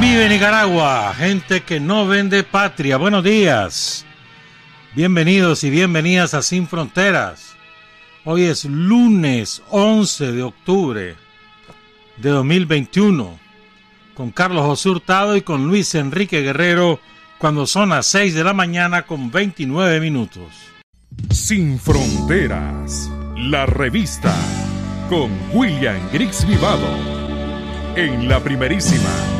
¿Quién vive Nicaragua? Gente que no vende patria. Buenos días. Bienvenidos y bienvenidas a Sin Fronteras. Hoy es lunes 11 de octubre de 2021 con Carlos José Hurtado y con Luis Enrique Guerrero cuando son las 6 de la mañana con 29 minutos. Sin Fronteras, la revista con William Griggs Vivado en la primerísima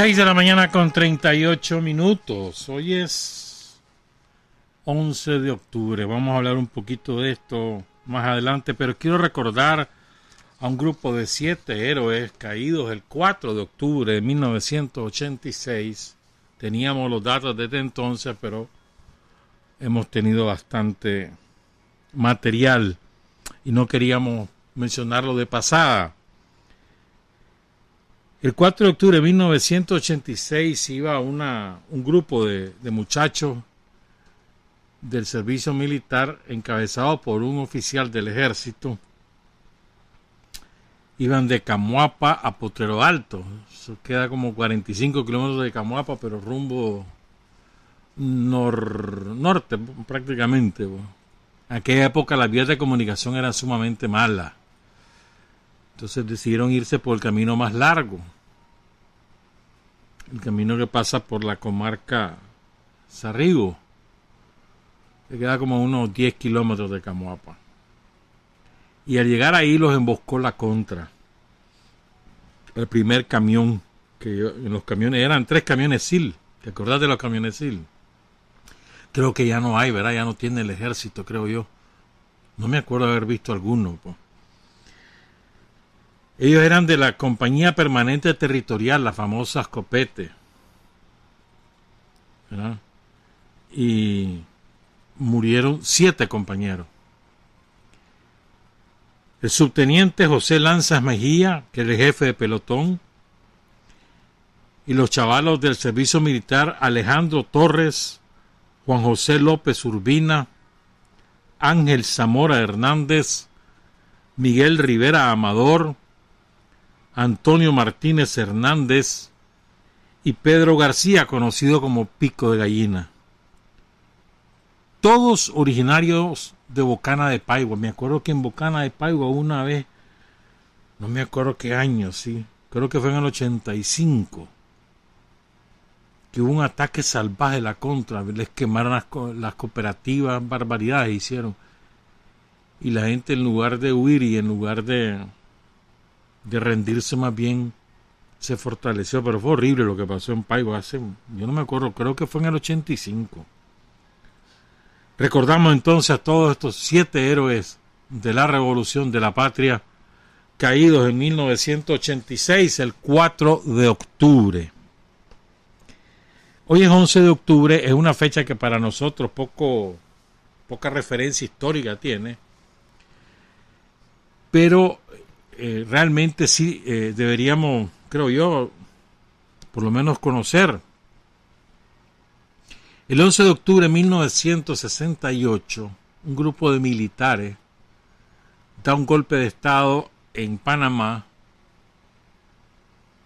de la mañana con 38 minutos. Hoy es 11 de octubre. Vamos a hablar un poquito de esto más adelante, pero quiero recordar a un grupo de siete héroes caídos el 4 de octubre de 1986. Teníamos los datos desde entonces, pero hemos tenido bastante material y no queríamos mencionarlo de pasada. El 4 de octubre de 1986 iba una, un grupo de, muchachos del servicio militar encabezado por un oficial del ejército. Iban de Camuapa a Potrero Alto. Eso queda como 45 kilómetros de Camuapa, pero rumbo norte prácticamente. En aquella época las vías de comunicación eran sumamente malas. Entonces decidieron irse por el camino más largo, el camino que pasa por la comarca Sarrigo, que queda como a unos 10 kilómetros de Camoapa. Y al llegar ahí los emboscó la contra. El primer camión, que en los camiones eran tres camiones SIL. ¿Te acordás de los camiones SIL? Creo que ya no hay, ¿verdad? Ya no tiene el ejército, creo yo. No me acuerdo haber visto alguno. Ellos eran de la Compañía Permanente Territorial, la famosa Scopete. Y murieron siete compañeros. El subteniente José Lanzas Mejía, que era el jefe de pelotón, y los chavalos del servicio militar Alejandro Torres, Juan José López Urbina, Ángel Zamora Hernández, Miguel Rivera Amador, Antonio Martínez Hernández y Pedro García, conocido como Pico de Gallina. Todos originarios de Bocana de Paigua. Me acuerdo que en Bocana de Paigua una vez, no me acuerdo qué año, sí, creo que fue en el 85, que hubo un ataque salvaje de la contra, les quemaron las, las cooperativas, barbaridades hicieron. Y la gente en lugar de huir y en lugar de, de rendirse más bien se fortaleció, pero fue horrible lo que pasó en Paigo hace, yo no me acuerdo, creo que fue en el 85. Recordamos entonces a todos estos siete héroes de la revolución de la patria caídos en 1986, el 4 de octubre. Hoy es 11 de octubre, es una fecha que para nosotros poco, poca referencia histórica tiene, pero eh, realmente sí eh, deberíamos, creo yo, por lo menos conocer. El 11 de octubre de 1968, un grupo de militares da un golpe de Estado en Panamá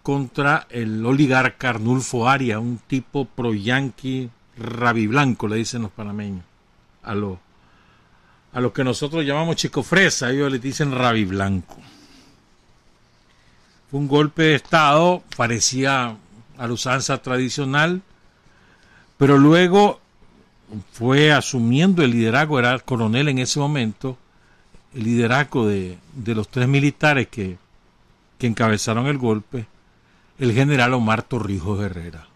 contra el oligarca Arnulfo Aria, un tipo pro-yanqui rabiblanco, le dicen los panameños, a los a lo que nosotros llamamos chico fresa, ellos le dicen rabiblanco un golpe de Estado, parecía a la usanza tradicional, pero luego fue asumiendo el liderazgo, era el coronel en ese momento, el liderazgo de, los tres militares que, que encabezaron el golpe, el general Omar Torrijos Herrera.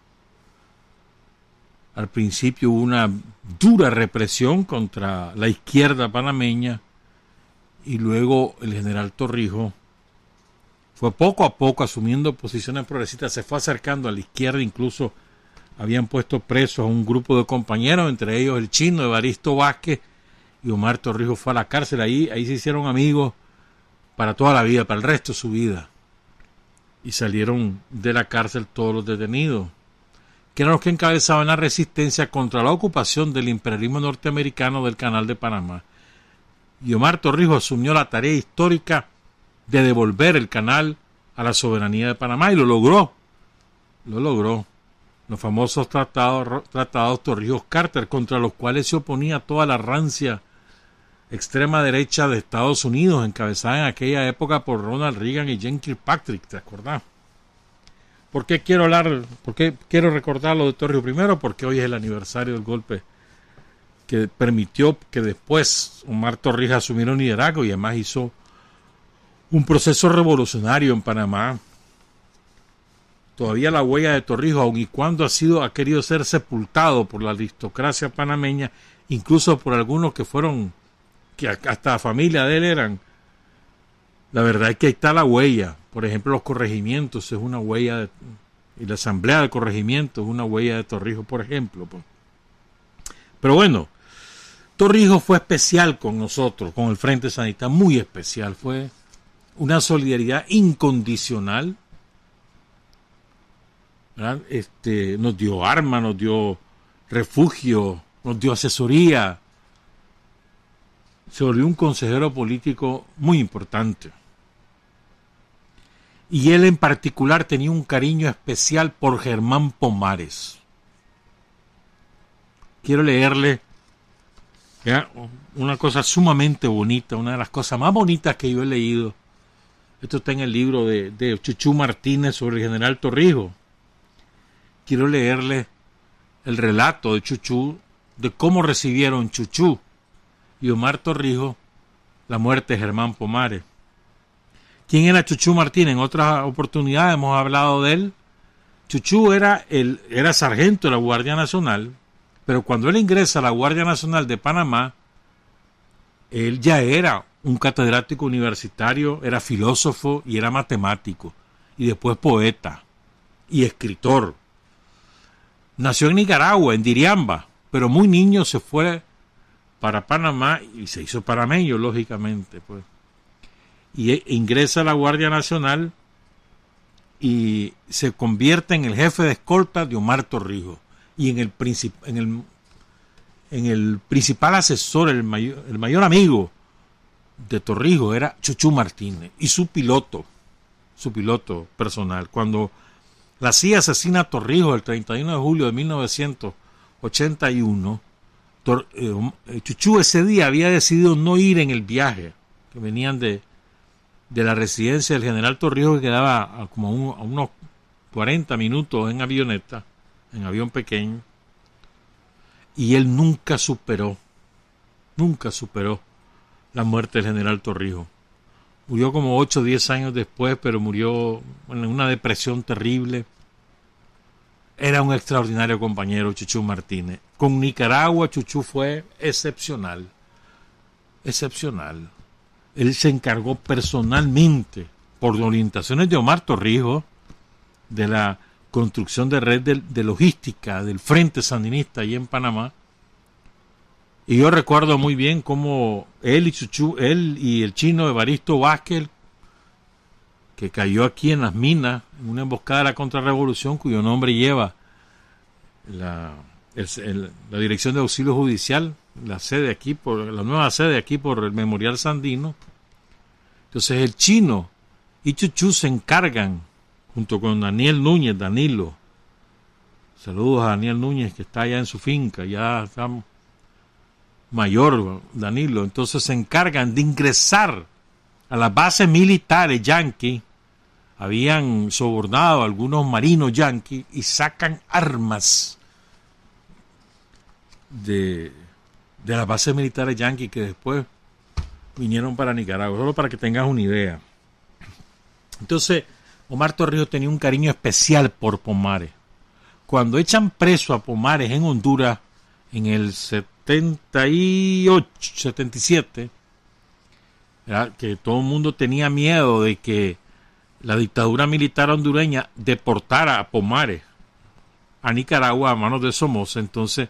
al principio hubo una dura represión contra la izquierda panameña y luego el general Torrijos fue poco a poco asumiendo posiciones progresistas, se fue acercando a la izquierda, incluso habían puesto presos a un grupo de compañeros, entre ellos el chino Evaristo Vázquez y Omar Torrijos fue a la cárcel, ahí, ahí se hicieron amigos para toda la vida, para el resto de su vida. Y salieron de la cárcel todos los detenidos, que eran los que encabezaban la resistencia contra la ocupación del imperialismo norteamericano del Canal de Panamá. Y Omar Torrijos asumió la tarea histórica de devolver el canal a la soberanía de Panamá y lo logró. Lo logró. Los famosos tratados, tratados Torrijos-Carter, contra los cuales se oponía toda la rancia extrema derecha de Estados Unidos, encabezada en aquella época por Ronald Reagan y Jane Kirkpatrick, ¿te acordás? ¿Por qué quiero hablar, por qué quiero recordarlo de Torrijos primero? Porque hoy es el aniversario del golpe que permitió que después Omar Torrijos asumiera un liderazgo y además hizo un proceso revolucionario en Panamá. Todavía la huella de Torrijos, aun y cuando ha sido, ha querido ser sepultado por la aristocracia panameña, incluso por algunos que fueron, que hasta familia de él eran. La verdad es que ahí está la huella. Por ejemplo, los corregimientos es una huella de, y la asamblea de corregimientos es una huella de Torrijos, por ejemplo. Pues. Pero bueno, Torrijos fue especial con nosotros, con el Frente Sanitario, muy especial. Fue una solidaridad incondicional. Este, nos dio armas, nos dio refugio, nos dio asesoría. Se volvió un consejero político muy importante. Y él en particular tenía un cariño especial por Germán Pomares. Quiero leerle una cosa sumamente bonita, una de las cosas más bonitas que yo he leído esto está en el libro de, Chuchú Martínez sobre el general Torrijos. Quiero leerle el relato de Chuchú de cómo recibieron Chuchú y Omar Torrijos la muerte de Germán Pomares. ¿Quién era Chuchú Martínez? En otras oportunidades hemos hablado de él. Chuchú era, el, era sargento de la Guardia Nacional, pero cuando él ingresa a la Guardia Nacional de Panamá, él ya era un catedrático universitario, era filósofo y era matemático, y después poeta y escritor. Nació en Nicaragua, en Diriamba, pero muy niño se fue para Panamá y se hizo panameño, lógicamente. Pues. Y e, ingresa a la Guardia Nacional y se convierte en el jefe de escolta de Omar Torrijos y en el, en el, en el principal asesor, el mayor, el mayor amigo de Torrijos era Chuchu Martínez y su piloto, su piloto personal. Cuando la CIA asesina a Torrijos el 31 de julio de 1981, eh, eh, Chuchu ese día había decidido no ir en el viaje, que venían de, de la residencia del general Torrijos, que quedaba como a unos 40 minutos en avioneta, en avión pequeño, y él nunca superó, nunca superó la muerte del general Torrijos. Murió como 8 o 10 años después, pero murió en una depresión terrible. Era un extraordinario compañero, Chuchú Martínez. Con Nicaragua, Chuchú fue excepcional. Excepcional. Él se encargó personalmente, por orientaciones de Omar Torrijos, de la construcción de red de, de logística del Frente Sandinista allí en Panamá, y yo recuerdo muy bien cómo él y Chuchu, él y el chino Evaristo Vázquez, que cayó aquí en las minas, en una emboscada de la contrarrevolución, cuyo nombre lleva la, la Dirección de Auxilio Judicial, la sede aquí, por la nueva sede aquí por el Memorial Sandino. Entonces el chino y Chuchu se encargan, junto con Daniel Núñez, Danilo. Saludos a Daniel Núñez que está allá en su finca, ya estamos mayor, Danilo, entonces se encargan de ingresar a las bases militares yanqui, habían sobornado a algunos marinos yanqui y sacan armas de, de las bases militares yanqui que después vinieron para Nicaragua, solo para que tengas una idea. Entonces, Omar Torrijos tenía un cariño especial por Pomares. cuando echan preso a Pomares en Honduras en el 78, 77, que todo el mundo tenía miedo de que la dictadura militar hondureña deportara a Pomares a Nicaragua a manos de Somoza, entonces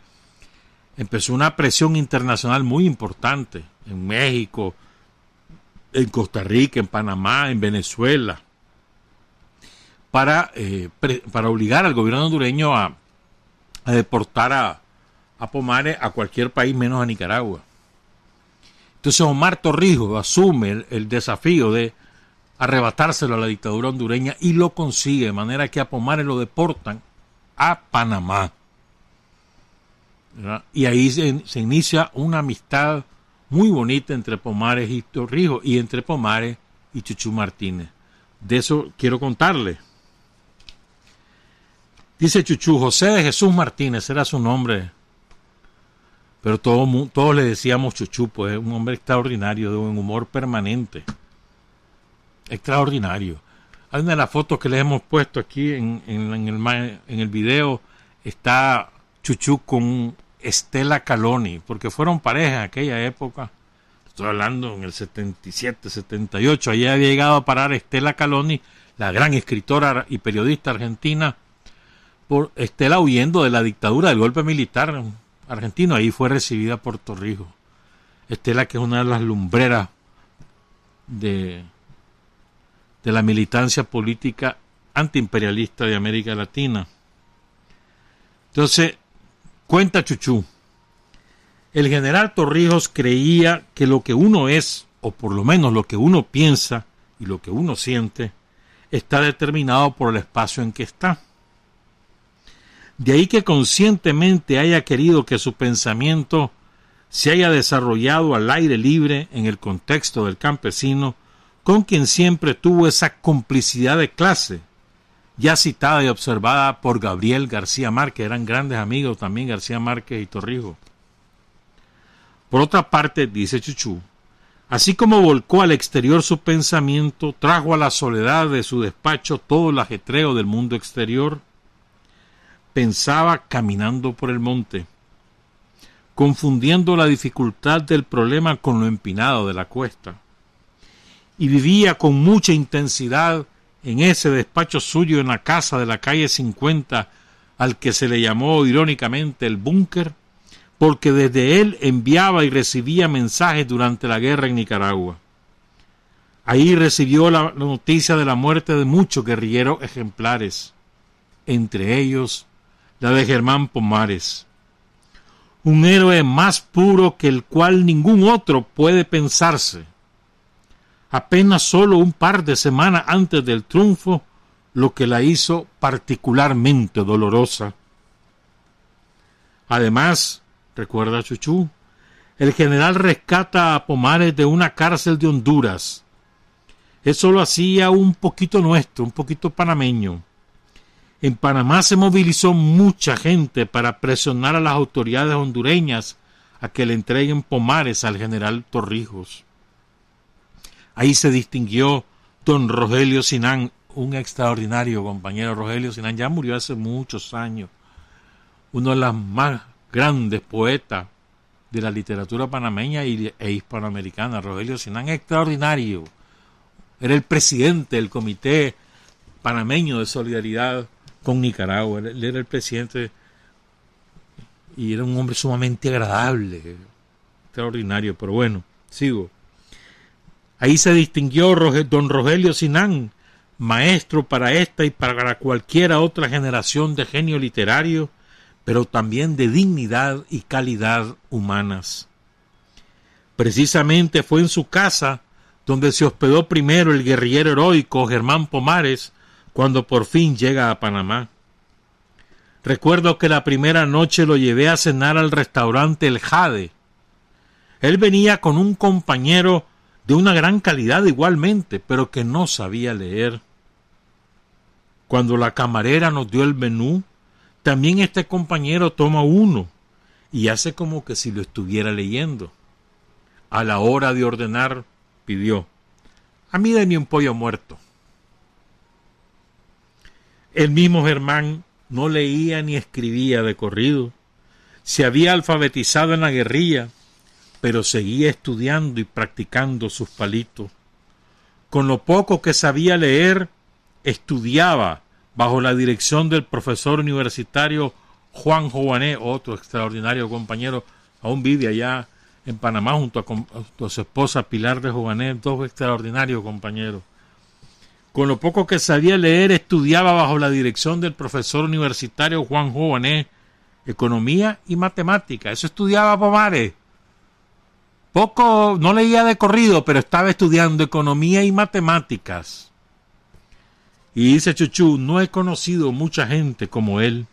empezó una presión internacional muy importante en México, en Costa Rica, en Panamá, en Venezuela, para, eh, para obligar al gobierno hondureño a, deportar a, a Pomares a cualquier país menos a Nicaragua. Entonces Omar Torrijos asume el, desafío de arrebatárselo a la dictadura hondureña y lo consigue, de manera que a Pomares lo deportan a Panamá. Y ahí se, inicia una amistad muy bonita entre Pomares y Torrijos y entre Pomares y Chuchu Martínez. De eso quiero contarle. Dice Chuchu, José de Jesús Martínez era su nombre pero todos, todos le decíamos Chuchu, pues un hombre extraordinario, de un humor permanente. Extraordinario. Hay una de las fotos que les hemos puesto aquí en, en, el, en el video, está Chuchu con Estela Caloni, porque fueron pareja en aquella época. Estoy hablando en el 77, 78. Allí había llegado a parar Estela Caloni, la gran escritora y periodista argentina, por Estela huyendo de la dictadura del golpe militar argentino, ahí fue recibida por Torrijos. Estela, que es una de las lumbreras de, de la militancia política antiimperialista de América Latina. Entonces, cuenta Chuchú, el general Torrijos creía que lo que uno es, o por lo menos lo que uno piensa y lo que uno siente, está determinado por el espacio en que está. De ahí que conscientemente haya querido que su pensamiento se haya desarrollado al aire libre en el contexto del campesino, con quien siempre tuvo esa complicidad de clase, ya citada y observada por Gabriel García Márquez, eran grandes amigos también García Márquez y Torrijos. Por otra parte, dice Chuchú, así como volcó al exterior su pensamiento, trajo a la soledad de su despacho todo el ajetreo del mundo exterior, pensaba caminando por el monte, confundiendo la dificultad del problema con lo empinado de la cuesta, y vivía con mucha intensidad en ese despacho suyo en la casa de la calle 50, al que se le llamó irónicamente el búnker, porque desde él enviaba y recibía mensajes durante la guerra en Nicaragua. Ahí recibió la noticia de la muerte de muchos guerrilleros ejemplares, entre ellos la de Germán Pomares. Un héroe más puro que el cual ningún otro puede pensarse. Apenas solo un par de semanas antes del triunfo, lo que la hizo particularmente dolorosa. Además, recuerda Chuchú, el general rescata a Pomares de una cárcel de Honduras. Eso lo hacía un poquito nuestro, un poquito panameño. En Panamá se movilizó mucha gente para presionar a las autoridades hondureñas a que le entreguen pomares al general Torrijos. Ahí se distinguió don Rogelio Sinán, un extraordinario compañero. Rogelio Sinán ya murió hace muchos años, uno de los más grandes poetas de la literatura panameña e hispanoamericana. Rogelio Sinán, extraordinario. Era el presidente del Comité Panameño de Solidaridad con Nicaragua. Él, era el presidente y era un hombre sumamente agradable, extraordinario, pero bueno, sigo. Ahí se distinguió don Rogelio Sinán, maestro para esta y para cualquiera otra generación de genio literario, pero también de dignidad y calidad humanas. Precisamente fue en su casa donde se hospedó primero el guerrillero heroico Germán Pomares, cuando por fin llega a Panamá. Recuerdo que la primera noche lo llevé a cenar al restaurante El Jade. Él venía con un compañero de una gran calidad igualmente, pero que no sabía leer. Cuando la camarera nos dio el menú, también este compañero toma uno y hace como que si lo estuviera leyendo. A la hora de ordenar, pidió, a mí denme un pollo muerto. El mismo Germán no leía ni escribía de corrido. Se había alfabetizado en la guerrilla, pero seguía estudiando y practicando sus palitos. Con lo poco que sabía leer, estudiaba bajo la dirección del profesor universitario Juan Jované, otro extraordinario compañero, aún vive allá en Panamá junto a, su esposa Pilar de Jované, dos extraordinarios compañeros. Con lo poco que sabía leer, estudiaba bajo la dirección del profesor universitario Juan Jované economía y matemática. Eso estudiaba Pomares. Poco, no leía de corrido, pero estaba estudiando economía y matemáticas. Y dice Chuchu, no he conocido mucha gente como él.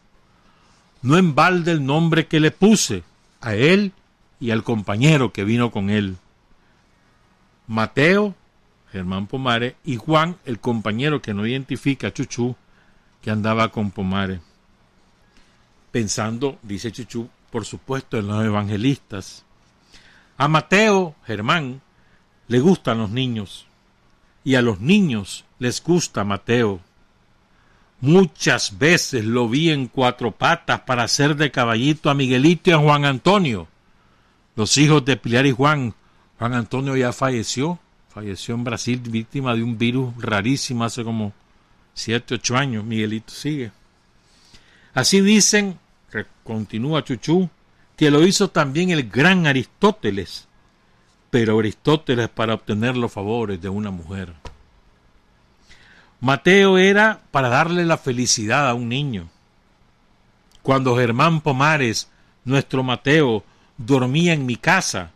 No en balde el nombre que le puse a él y al compañero que vino con él. Mateo, Germán Pomares, y Juan, el compañero que no identifica a Chuchu, que andaba con Pomares. Pensando, dice Chuchu, por supuesto, en los evangelistas a Mateo, Germán, le gustan los niños y a los niños les gusta Mateo. Muchas veces lo vi en cuatro patas para hacer de caballito a Miguelito y a Juan Antonio, los hijos de Pilar y Juan. Juan Antonio ya falleció, falleció en Brasil víctima de un virus rarísimo hace como siete, ocho años. Miguelito sigue. Así dicen, continúa Chuchú, que lo hizo también el gran Aristóteles, pero Aristóteles para obtener los favores de una mujer. Mateo era para darle la felicidad a un niño. Cuando Germán Pomares, nuestro Mateo, dormía en mi casa,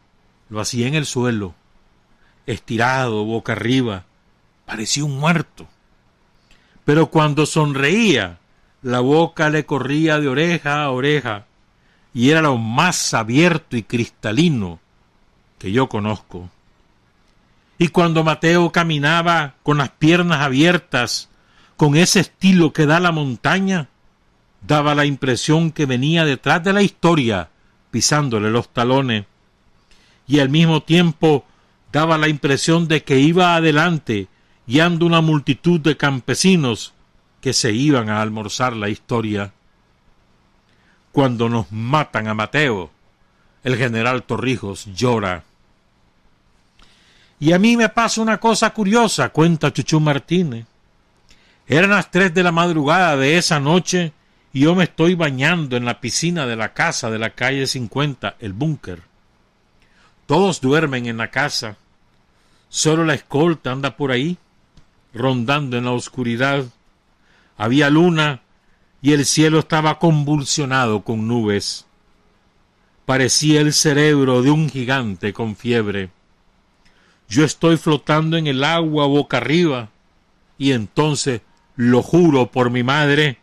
lo hacía en el suelo, estirado, boca arriba, parecía un muerto. Pero cuando sonreía, la boca le corría de oreja a oreja, y era lo más abierto y cristalino que yo conozco. Y cuando Mateo caminaba con las piernas abiertas, con ese estilo que da la montaña, daba la impresión que venía detrás de la historia, pisándole los talones, y al mismo tiempo daba la impresión de que iba adelante, guiando una multitud de campesinos que se iban a almorzar la historia cuando nos matan a Mateo. El general Torrijos llora. Y a mí me pasa una cosa curiosa, cuenta Chuchú Martínez. Eran las tres de la madrugada de esa noche y yo me estoy bañando en la piscina de la casa de la calle 50, el búnker. Todos duermen en la casa. Solo la escolta anda por ahí, rondando en la oscuridad. Había luna y el cielo estaba convulsionado con nubes. Parecía el cerebro de un gigante con fiebre. Yo estoy flotando en el agua boca arriba, y entonces, lo juro por mi madre,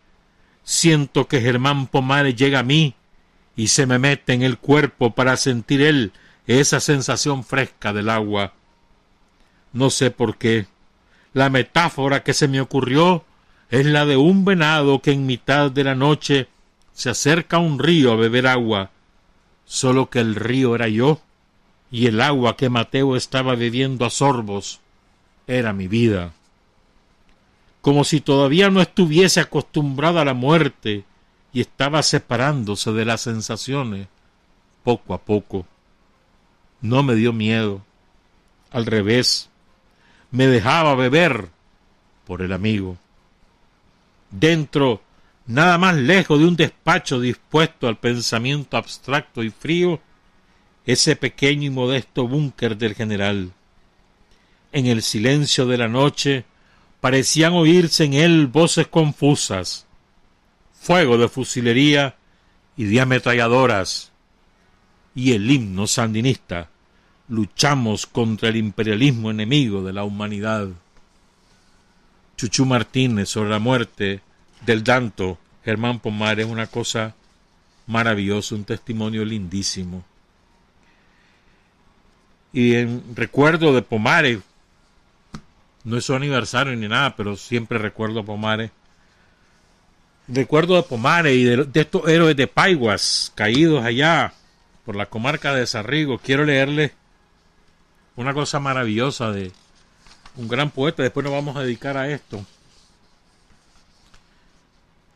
siento que Germán Pomares llega a mí y se me mete en el cuerpo para sentir él esa sensación fresca del agua. No sé por qué. La metáfora que se me ocurrió es la de un venado que en mitad de la noche se acerca a un río a beber agua, solo que el río era yo, y el agua que Mateo estaba bebiendo a sorbos era mi vida. Como si todavía no estuviese acostumbrada a la muerte y estaba separándose de las sensaciones poco a poco. No me dio miedo, al revés, me dejaba beber por el amigo. Dentro, nada más lejos de un despacho dispuesto al pensamiento abstracto y frío, ese pequeño y modesto búnker del general. En el silencio de la noche parecían oírse en él voces confusas, fuego de fusilería y de ametralladoras, y el himno sandinista. Luchamos contra el imperialismo enemigo de la humanidad. Chuchu Martínez sobre la muerte del Danto, Germán Pomares, es una cosa maravillosa, un testimonio lindísimo. Y en recuerdo de Pomares, no es su aniversario ni nada, pero siempre recuerdo a Pomares. Recuerdo de Pomares y de, de estos héroes de Paiguas caídos allá por la comarca de Sarrigo. Quiero leerles una cosa maravillosa de, un gran poeta, después nos vamos a dedicar a esto.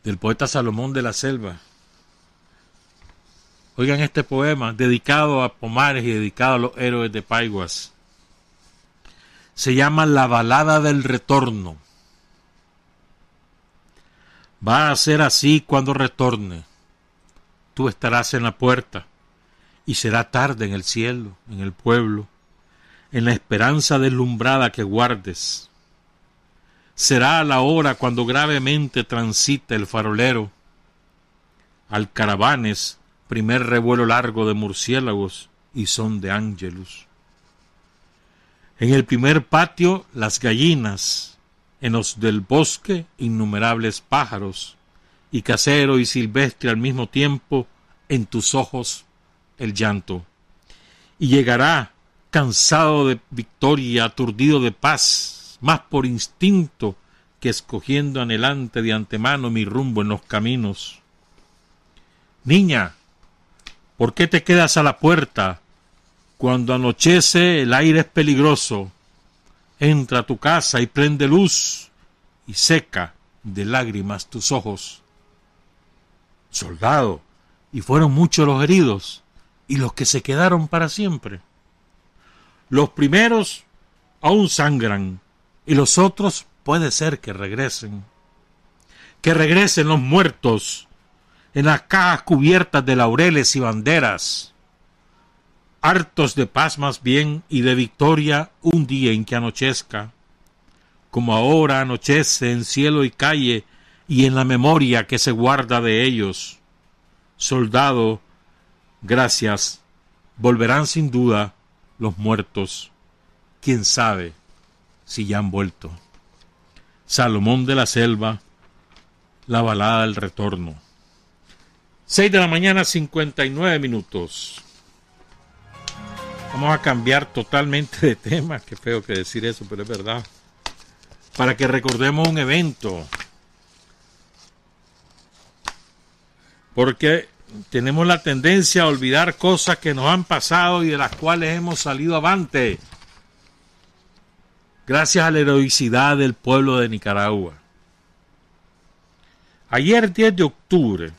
del poeta Salomón de la Selva. Oigan este poema dedicado a Pomares y dedicado a los héroes de Paiguas. Se llama La balada del retorno. Va a ser así cuando retorne. Tú estarás en la puerta y será tarde en el cielo, en el pueblo, en la esperanza deslumbrada que guardes. Será la hora cuando gravemente transite el farolero. Al caravanes, primer revuelo largo de murciélagos y son de ángelus. En el primer patio, las gallinas, en los del bosque, innumerables pájaros, y casero y silvestre al mismo tiempo, en tus ojos el llanto. Y llegará, cansado de victoria, aturdido de paz, más por instinto que escogiendo anhelante de antemano mi rumbo en los caminos. Niña, ¿por qué te quedas a la puerta? Cuando anochece el aire es peligroso. Entra a tu casa y prende luz y seca de lágrimas tus ojos. Soldado, y fueron muchos los heridos y los que se quedaron para siempre. Los primeros aún sangran y los otros puede ser que regresen. Que regresen los muertos en las cajas cubiertas de laureles y banderas, hartos de paz más bien y de victoria un día en que anochezca, como ahora anochece en cielo y calle y en la memoria que se guarda de ellos. Soldado, gracias, volverán sin duda los muertos. Quién sabe si ya han vuelto. Salomón de la Selva, la balada del retorno. 6 de la mañana, 59 minutos. Vamos a cambiar totalmente de tema. Qué feo que decir eso, pero es verdad. Para que recordemos un evento. Porque tenemos la tendencia a olvidar cosas que nos han pasado y de las cuales hemos salido avante. Gracias a la heroicidad del pueblo de Nicaragua. Ayer 10 de octubre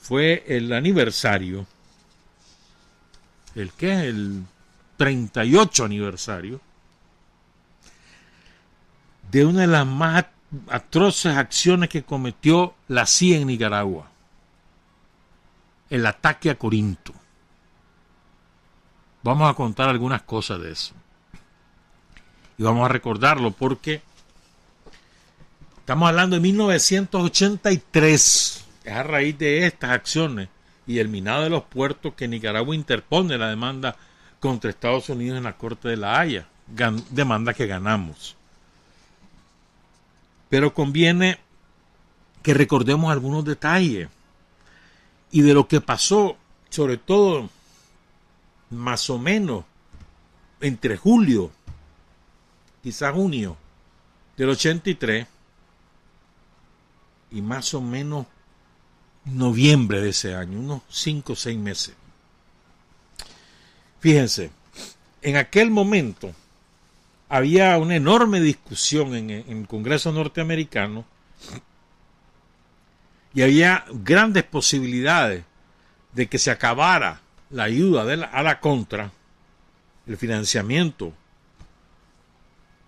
fue el aniversario, el que es el 38 aniversario, de una de las más atroces acciones que cometió la CIA en Nicaragua, el ataque a Corinto. Vamos a contar algunas cosas de eso. Y vamos a recordarlo porque estamos hablando de 1983 es a raíz de estas acciones y el minado de los puertos que Nicaragua interpone la demanda contra Estados Unidos en la Corte de la Haya, demanda que ganamos. Pero conviene que recordemos algunos detalles y de lo que pasó, sobre todo más o menos entre julio, quizás junio del 83 y más o menos noviembre de ese año, unos cinco o seis meses. Fíjense, en aquel momento había una enorme discusión en, el Congreso norteamericano y había grandes posibilidades de que se acabara la ayuda de a la contra, el financiamiento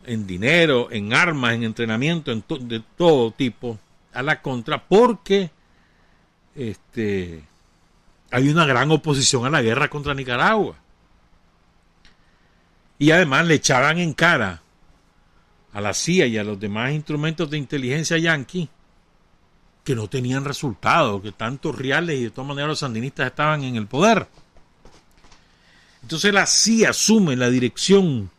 en dinero, en armas, en entrenamiento en de todo tipo a la contra, porque este, hay una gran oposición a la guerra contra Nicaragua. Y además le echaban en cara a la CIA y a los demás instrumentos de inteligencia yanqui que no tenían resultado, que tantos reales y de todas maneras los sandinistas estaban en el poder. Entonces la CIA asume la dirección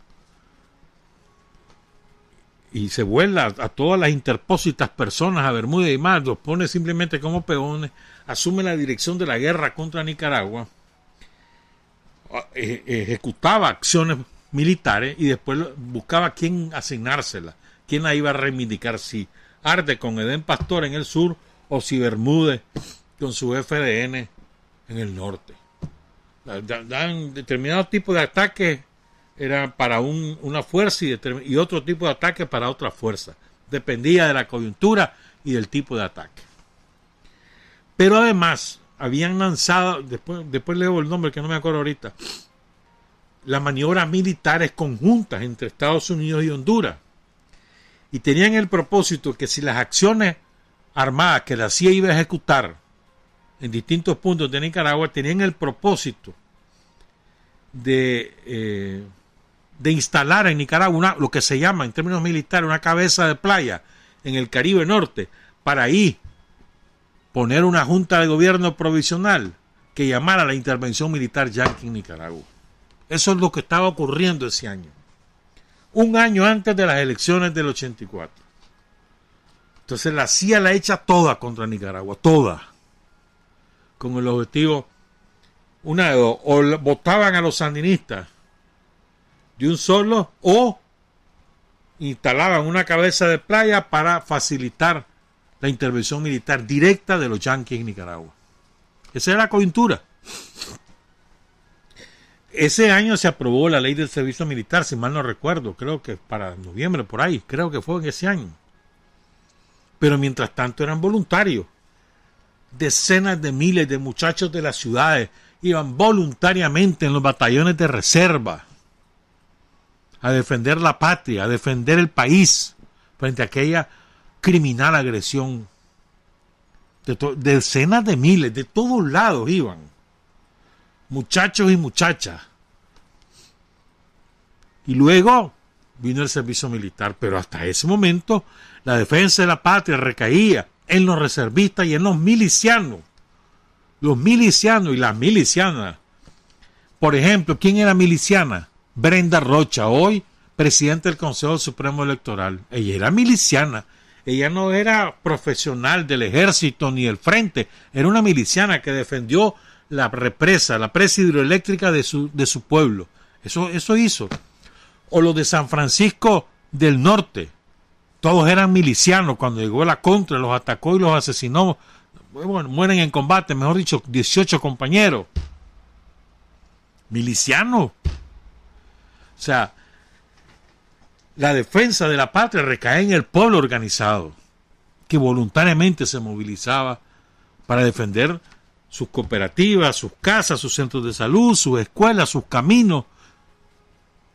y se vuela a todas las interpósitas personas a Bermuda y más, los pone simplemente como peones, asume la dirección de la guerra contra Nicaragua, e, ejecutaba acciones militares y después buscaba quién asignársela, quién la iba a reivindicar, si Arde con Edén Pastor en el sur o si Bermúdez con su FDN en el norte. Dan determinados tipos de ataques era para una fuerza y, y, otro tipo de ataque para otra fuerza. Dependía de la coyuntura y del tipo de ataque. Pero además, habían lanzado, después, después leo el nombre que no me acuerdo ahorita, las maniobras militares conjuntas entre Estados Unidos y Honduras. Y tenían el propósito que si las acciones armadas que la CIA iba a ejecutar en distintos puntos de Nicaragua tenían el propósito de, eh, de instalar en Nicaragua lo que se llama en términos militares una cabeza de playa en el Caribe Norte para ahí poner una junta de gobierno provisional que llamara la intervención militar yanqui en Nicaragua. Eso es lo que estaba ocurriendo ese año. Un año antes de las elecciones del 84. Entonces la CIA la echa toda contra Nicaragua, toda. Con el objetivo, una de dos, o votaban a los sandinistas de un solo, o instalaban una cabeza de playa para facilitar la intervención militar directa de los yanquis en Nicaragua. Esa era la coyuntura. Ese año se aprobó la ley del servicio militar, si mal no recuerdo, creo que para noviembre, por ahí, creo que fue en ese año. Pero mientras tanto eran voluntarios. Decenas de miles de muchachos de las ciudades iban voluntariamente en los batallones de reserva a defender la patria, a defender el país frente a aquella criminal agresión. De decenas de miles, de todos lados iban. Muchachos y muchachas. Y luego vino el servicio militar, pero hasta ese momento la defensa de la patria recaía en los reservistas y en los milicianos. Los milicianos y las milicianas. Por ejemplo, ¿quién era miliciana? Brenda Rocha, hoy presidente del Consejo Supremo Electoral. Ella era miliciana ella no era profesional del ejército ni del frente, era una miliciana que defendió la represa, la presa hidroeléctrica de su, de su pueblo. Eso, eso hizo. O los de San Francisco del Norte. Todos eran milicianos. Cuando llegó la contra, los atacó y los asesinó. Bueno, mueren en combate, mejor dicho, 18 compañeros. Milicianos. O sea, la defensa de la patria recae en el pueblo organizado, que voluntariamente se movilizaba para defender sus cooperativas, sus casas, sus centros de salud, sus escuelas, sus caminos,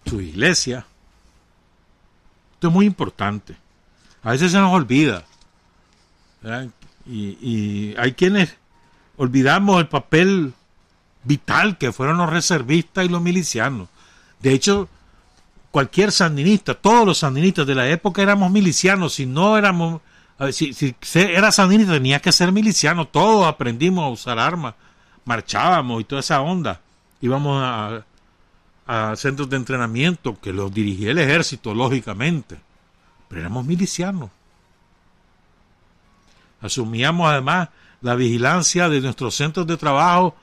su iglesia. Esto es muy importante. A veces se nos olvida. Y, y hay quienes olvidamos el papel vital que fueron los reservistas y los milicianos. De hecho, cualquier sandinista, todos los sandinistas de la época éramos milicianos, si no éramos, si, si era sandinista tenía que ser miliciano, todos aprendimos a usar armas, marchábamos y toda esa onda, íbamos a, a centros de entrenamiento que los dirigía el ejército, lógicamente, pero éramos milicianos. Asumíamos además la vigilancia de nuestros centros de trabajo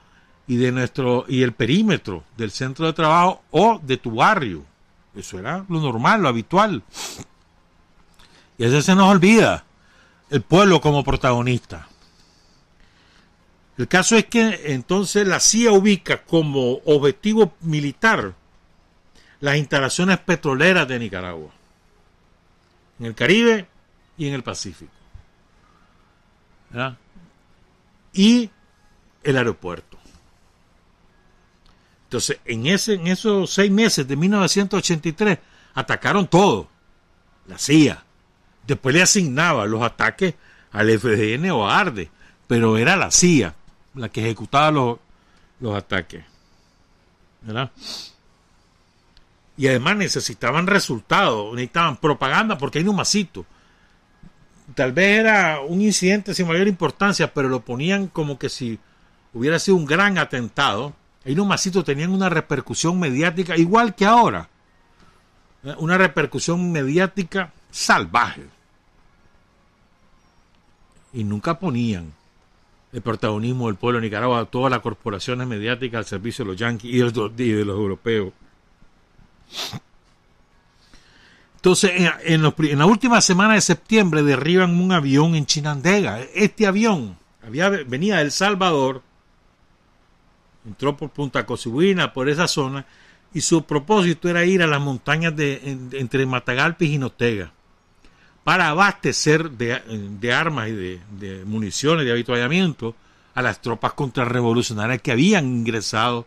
y de nuestro y el perímetro del centro de trabajo o de tu barrio eso era lo normal, lo habitual. Y veces se nos olvida el pueblo como protagonista. El caso es que entonces la CIA ubica como objetivo militar las instalaciones petroleras de Nicaragua, en el Caribe y en el Pacífico. Y el aeropuerto. Entonces, en, ese, en esos seis meses de 1983, atacaron todo. La CIA. Después le asignaba los ataques al FDN o a ARDE, pero era la CIA la que ejecutaba los, los ataques. ¿verdad? Y además necesitaban resultados, necesitaban propaganda porque hay un masito. Tal vez era un incidente sin mayor importancia, pero lo ponían como que si hubiera sido un gran atentado Ahí masito tenían una repercusión mediática igual que ahora. ¿eh? Una repercusión mediática salvaje. Y nunca ponían el protagonismo del pueblo de Nicaragua, todas las corporaciones mediáticas al servicio de los yanquis y de los, europeos. Entonces, en, la última semana de septiembre derriban un avión en Chinandega. Este avión había, venía de El Salvador entró por Punta Cosiguina, por esa zona, y su propósito era ir a las montañas de, entre Matagalpa y Jinotega, para abastecer de, armas y de, municiones, de habituallamiento a las tropas contrarrevolucionarias que habían ingresado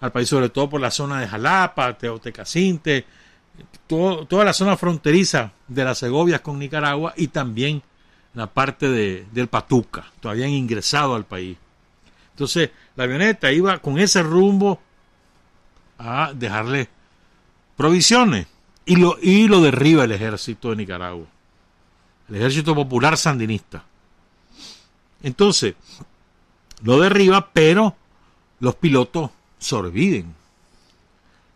al país, sobre todo por la zona de Jalapa, Teotecacinte, toda la zona fronteriza de las Segovias con Nicaragua y también la parte de, del Patuca, todavía ingresado al país. Entonces, la avioneta iba con ese rumbo a dejarle provisiones y lo, y lo derriba el ejército de Nicaragua, el ejército popular sandinista. Entonces, lo derriba, pero los pilotos sorbiden,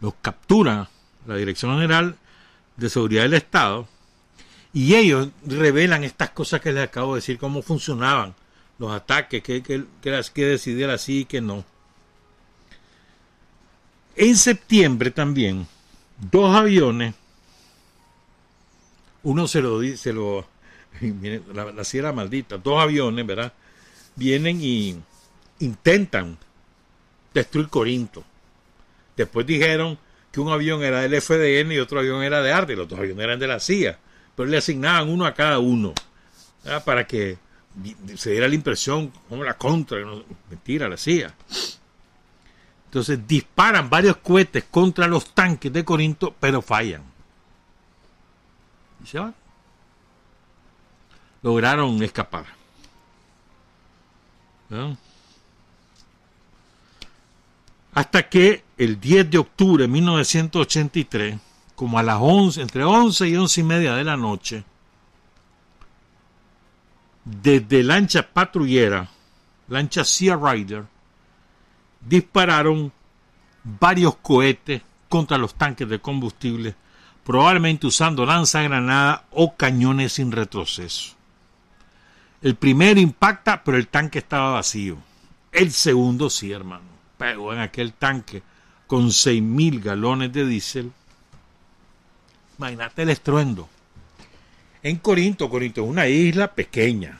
los capturan la Dirección General de Seguridad del Estado y ellos revelan estas cosas que les acabo de decir, cómo funcionaban los ataques, que, que, que, decidir así y que no. En septiembre también, dos aviones, uno se lo dice, lo, la, la sierra maldita, dos aviones, ¿verdad? Vienen y intentan destruir Corinto. Después dijeron que un avión era del FDN y otro avión era de ARDE, los dos aviones eran de la CIA, pero le asignaban uno a cada uno, para que se diera la impresión como la contra, mentira, la CIA. Entonces disparan varios cohetes contra los tanques de Corinto, pero fallan. Y se van. Lograron escapar. Hasta que el 10 de octubre de 1983, como a las 11, entre 11 y 11 y media de la noche, desde lancha patrullera, lancha Sea Rider, dispararon varios cohetes contra los tanques de combustible, probablemente usando lanzagranada o cañones sin retroceso. El primero impacta, pero el tanque estaba vacío. El segundo sí, hermano pegó en aquel tanque con seis mil galones de diésel. Imagínate el estruendo. En Corinto, Corinto es una isla pequeña.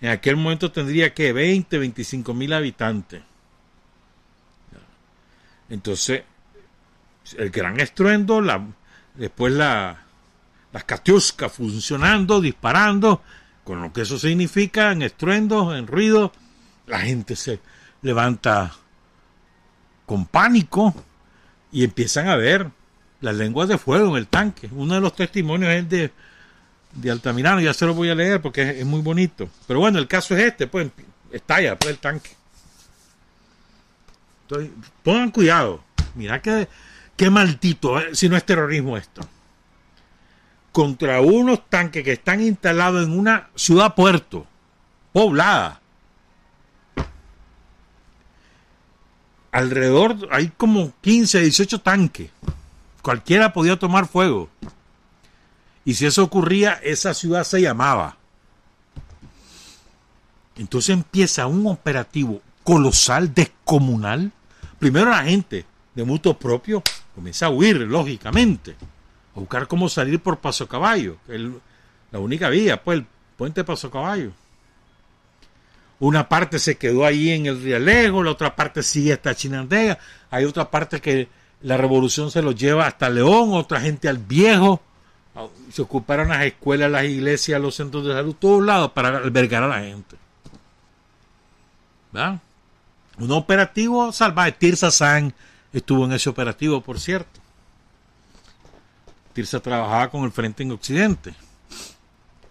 En aquel momento tendría que 20, 25 mil habitantes. Entonces, el gran estruendo, después la, las catiuscas funcionando, disparando, con lo que eso significa en estruendos, en ruido, la gente se, levanta con pánico y empiezan a ver las lenguas de fuego en el tanque. Uno de los testimonios es de, de Altamirano, ya se lo voy a leer porque es, muy bonito. Pero bueno, el caso es este, pues estalla pues, el tanque. Entonces, pongan cuidado. Mira qué, qué maldito, eh, si no es terrorismo esto. Contra unos tanques que están instalados en una ciudad puerto, poblada, alrededor hay como 15, 18 tanques. Cualquiera podía tomar fuego. Y si eso ocurría, esa ciudad se llamaba. Entonces empieza un operativo colosal, descomunal. Primero la gente de mutuo propio comienza a huir, lógicamente, a buscar cómo salir por Paso Caballo, la única vía, pues el puente Paso Caballo. Una parte se quedó ahí en el Rialejo, la otra parte sigue hasta Chinandega, hay otra parte que la revolución se los lleva hasta León, otra gente al Viejo, se ocuparon las escuelas, las iglesias, los centros de salud, todos lados para albergar a la gente. ¿verdad? Un operativo salvaje. Tirsa San estuvo en ese operativo, por cierto. Tirsa trabajaba con el Frente en Occidente.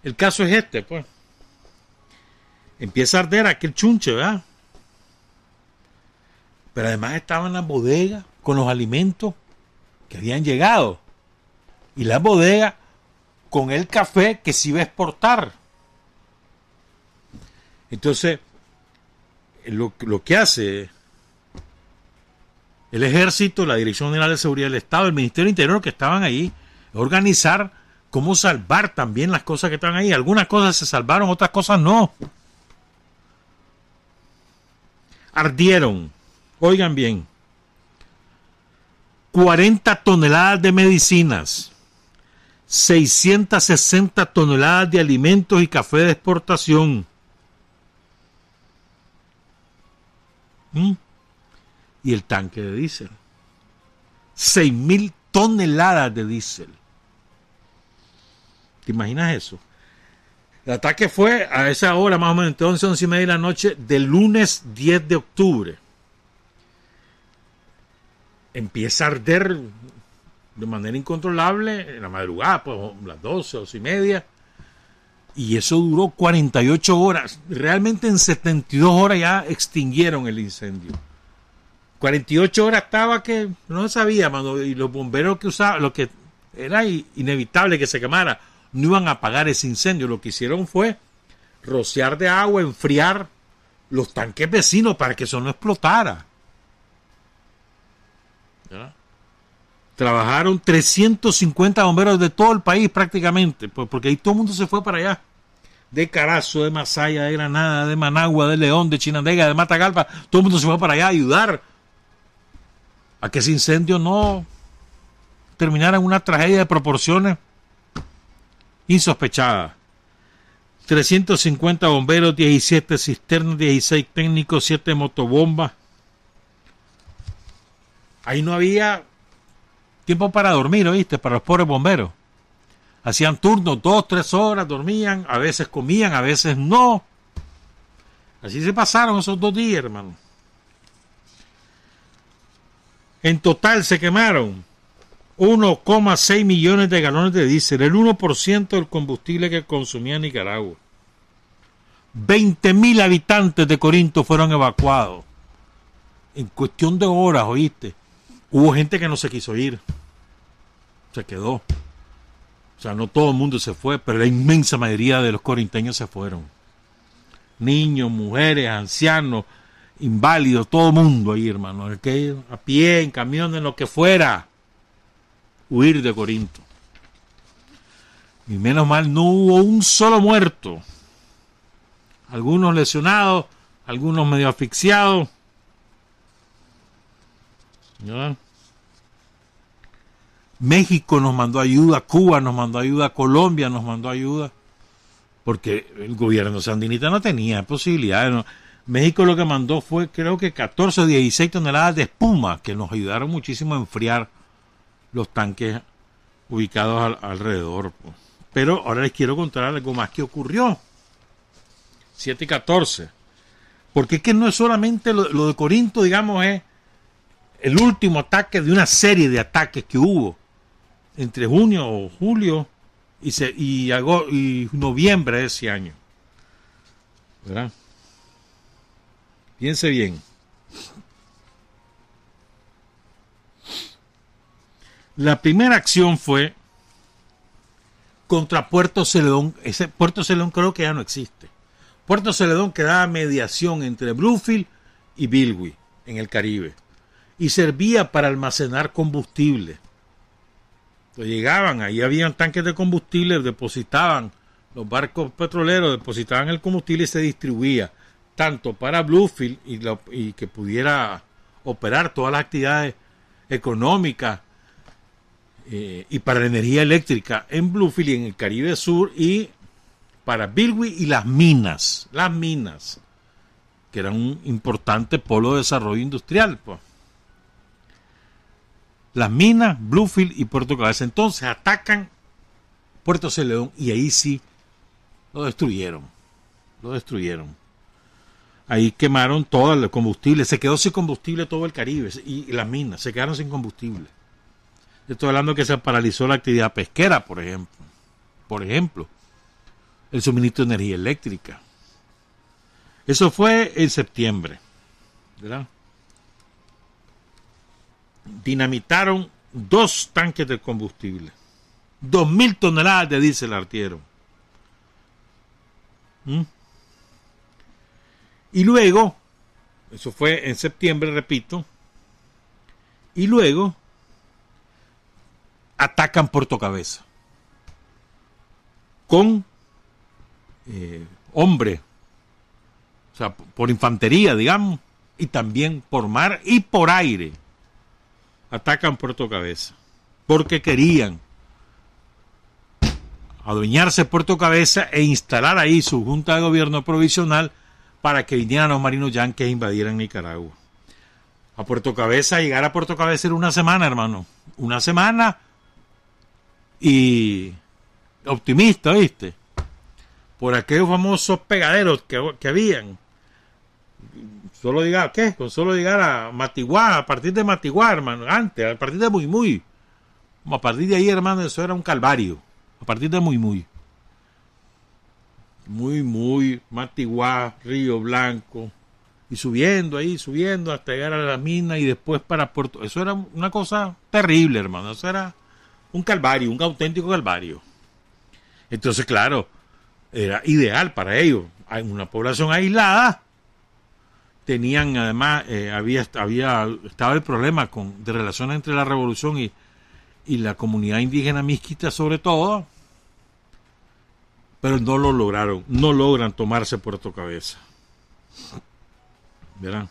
El caso es este, pues empieza a arder aquel chunche, ¿verdad? Pero además estaba en la bodega con los alimentos que habían llegado. Y la bodega con el café que se iba a exportar. Entonces, lo, lo que hace el ejército, la Dirección General de Seguridad del Estado, el Ministerio Interior que estaban ahí, organizar cómo salvar también las cosas que estaban ahí. Algunas cosas se salvaron, otras cosas no. ardieron, oigan bien, 40 toneladas de medicinas, 660 toneladas de alimentos y café de exportación. ¿Mm? Y el tanque de diésel. 6 mil toneladas de diésel. ¿Te imaginas eso? El ataque fue a esa hora, más o menos, entre 11 11 y media de la noche del lunes 10 de octubre. Empieza a arder de manera incontrolable en la madrugada, pues las 12, 12 y media. Y eso duró 48 horas. Realmente en 72 horas ya extinguieron el incendio. 48 horas estaba que no sabía, y los bomberos que usaban, lo que era inevitable que se quemara, no iban a apagar ese incendio. Lo que hicieron fue rociar de agua, enfriar los tanques vecinos para que eso no explotara. Trabajaron 350 bomberos de todo el país prácticamente, pues, porque ahí todo el mundo se fue para allá. De Carazo, de Masaya, de Granada, de Managua, de León, de Chinandega, de Matagalpa, todo el mundo se fue para allá a ayudar a que ese incendio no terminara en una tragedia de proporciones insospechadas. 350 bomberos, 17 cisternas, 16 técnicos, 7 motobombas. Ahí no había tiempo para dormir, ¿oíste? Para los pobres bomberos. Hacían turnos, dos, tres horas, dormían, a veces comían, a veces no. Así se pasaron esos dos días, hermano. En total se quemaron 1,6 millones de galones de diésel, el 1% del combustible que consumía Nicaragua. 20 mil habitantes de Corinto fueron evacuados. En cuestión de horas, oíste. Hubo gente que no se quiso ir. Se quedó. O sea, no todo el mundo se fue, pero la inmensa mayoría de los corinteños se fueron. Niños, mujeres, ancianos, inválidos, todo el mundo ahí, hermano. a pie, en camión, en lo que fuera. Huir de Corinto. Y menos mal no hubo un solo muerto. Algunos lesionados, algunos medio asfixiados. México nos mandó ayuda, Cuba nos mandó ayuda, Colombia nos mandó ayuda, porque el gobierno sandinista no tenía posibilidades. México lo que mandó fue creo que 14 o 16 toneladas de espuma que nos ayudaron muchísimo a enfriar los tanques ubicados alrededor. Pero ahora les quiero contar algo más que ocurrió. 7 y 14. Porque es que no es solamente lo, lo de Corinto, digamos, es el último ataque de una serie de ataques que hubo entre junio o julio y, se, y, y noviembre de ese año. ¿Verdad? Piense bien. La primera acción fue contra Puerto Celedón. Ese Puerto Celedón creo que ya no existe. Puerto Celedón quedaba mediación entre Bluefield y Bilwi en el Caribe y servía para almacenar combustible. Llegaban, ahí habían tanques de combustible, depositaban los barcos petroleros, depositaban el combustible y se distribuía tanto para Bluefield y, que pudiera operar todas las actividades económicas eh, y para la energía eléctrica en Bluefield y en el Caribe Sur y para Bilwi y las minas, las minas, que eran un importante polo de desarrollo industrial. Pues. Las minas, Bluefield y Puerto Cabeza. Entonces atacan Puerto Celedón y ahí sí lo destruyeron. Lo destruyeron. Ahí quemaron todo el combustible, se quedó sin combustible todo el Caribe y, las minas, se quedaron sin combustible. Estoy hablando que se paralizó la actividad pesquera, por ejemplo. Por ejemplo, el suministro de energía eléctrica. Eso fue en septiembre. ¿verdad? Dinamitaron dos tanques de combustible. Dos mil toneladas de diésel artieron. ¿Mm? Y luego, eso fue en septiembre, repito, y luego atacan Puerto Cabeza con eh, hombre, o sea, por infantería, digamos, y también por mar y por aire. Atacan Puerto Cabeza, porque querían adueñarse Puerto Cabeza e instalar ahí su junta de gobierno provisional para que vinieran los marinos yanquis e invadieran Nicaragua. A Puerto Cabeza, llegar a Puerto Cabeza era una semana, hermano. Una semana y optimista, ¿viste? Por aquellos famosos pegaderos que, que habían. Solo diga, ¿qué? Con solo llegar a Matiguá, a partir de Matiguá, hermano, antes, a partir de Muy Muy. A partir de ahí, hermano, eso era un calvario. A partir de Muy Muy. Muy Muy, Matiguá, Río Blanco. Y subiendo ahí, subiendo hasta llegar a la mina y después para Puerto. Eso era una cosa terrible, hermano. Eso era un calvario, un auténtico calvario. Entonces, claro, era ideal para ellos. Hay una población aislada. Tenían, además, eh, había, había, estaba el problema con, de relaciones entre la revolución y, y la comunidad indígena misquita, sobre todo. Pero no lo lograron. No logran tomarse Puerto Cabeza. ¿Verdad?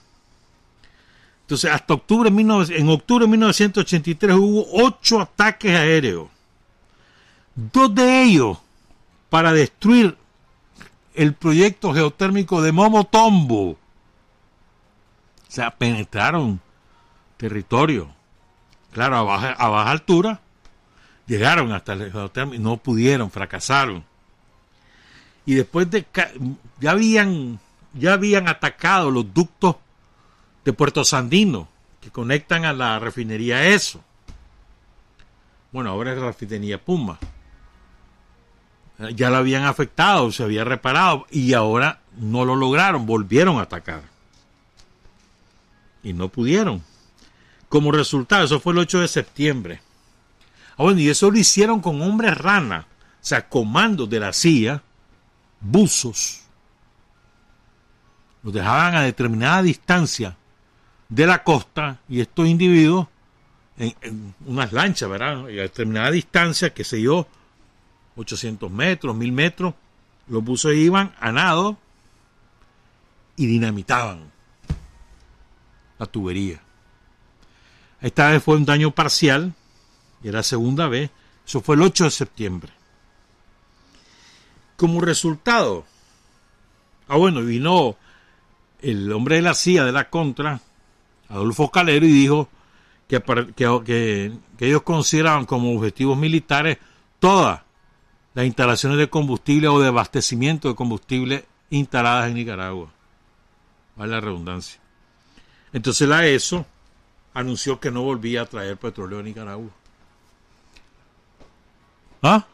Entonces, hasta octubre, en octubre de 1983 hubo ocho ataques aéreos. Dos de ellos para destruir el proyecto geotérmico de Momotombo. O sea, penetraron territorio. Claro, a baja, a baja altura. Llegaron hasta el geotérmico, no pudieron, fracasaron. Y después de ya habían ya habían atacado los ductos de Puerto Sandino que conectan a la refinería ESO. Bueno, ahora es la refinería Puma. Ya la habían afectado, se había reparado y ahora no lo lograron, volvieron a atacar. Y no pudieron. Como resultado, eso fue el 8 de septiembre. Ah, bueno, y eso lo hicieron con hombres rana, o sea, comandos de la CIA, buzos. Los dejaban a determinada distancia de la costa y estos individuos en, unas lanchas, ¿verdad? Y a determinada distancia, que se yo, 800 metros, 1000 metros, los buzos iban a nado y dinamitaban la tubería. Esta vez fue un daño parcial, y era la segunda vez, eso fue el 8 de septiembre. Como resultado, ah bueno, vino el hombre de la CIA de la Contra, Adolfo Calero, y dijo que, ellos consideraban como objetivos militares todas las instalaciones de combustible o de abastecimiento de combustible instaladas en Nicaragua. Vale la redundancia. Entonces la ESO anunció que no volvía a traer petróleo a Nicaragua. ¿Ah?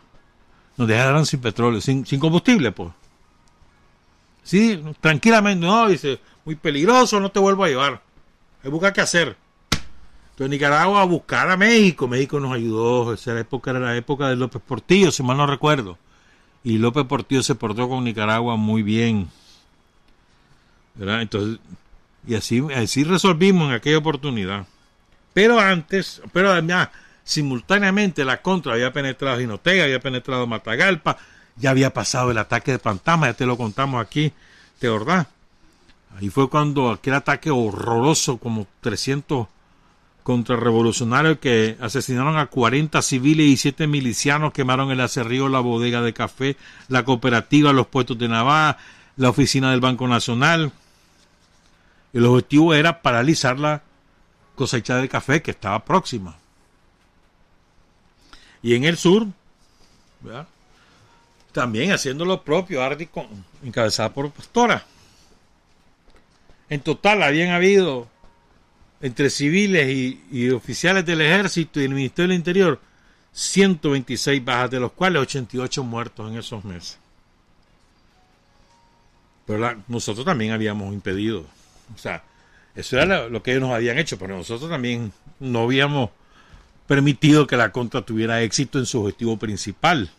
Nos dejaron sin petróleo, sin, sin combustible, pues. Sí, tranquilamente, no, dice, muy peligroso, no te vuelvo a llevar. Hay buscar qué hacer. Entonces Nicaragua a buscar a México. México nos ayudó. Esa época era la época de López Portillo, si mal no recuerdo. Y López Portillo se portó con Nicaragua muy bien. ¿verdad? Entonces, y así, así resolvimos en aquella oportunidad. Pero antes, pero además, simultáneamente la contra había penetrado Jinotega, había penetrado Matagalpa, ya había pasado el ataque de Pantama, ya te lo contamos aquí, ¿te? Ahí fue cuando aquel ataque horroroso, como 300 contrarrevolucionarios que asesinaron a 40 civiles y 7 milicianos, quemaron el acerrío, la bodega de café, la cooperativa, los puestos de Navarra, la oficina del Banco Nacional. El objetivo era paralizar la cosecha de café que estaba próxima. Y en el sur, también haciendo lo propio, Ardi encabezada por Pastora. En total habían habido entre civiles y, oficiales del ejército y el Ministerio del Interior 126 bajas, de los cuales 88 muertos en esos meses. Pero nosotros también habíamos impedido, o sea, eso era lo que ellos nos habían hecho, pero nosotros también no habíamos permitido que la contra tuviera éxito en su objetivo principal.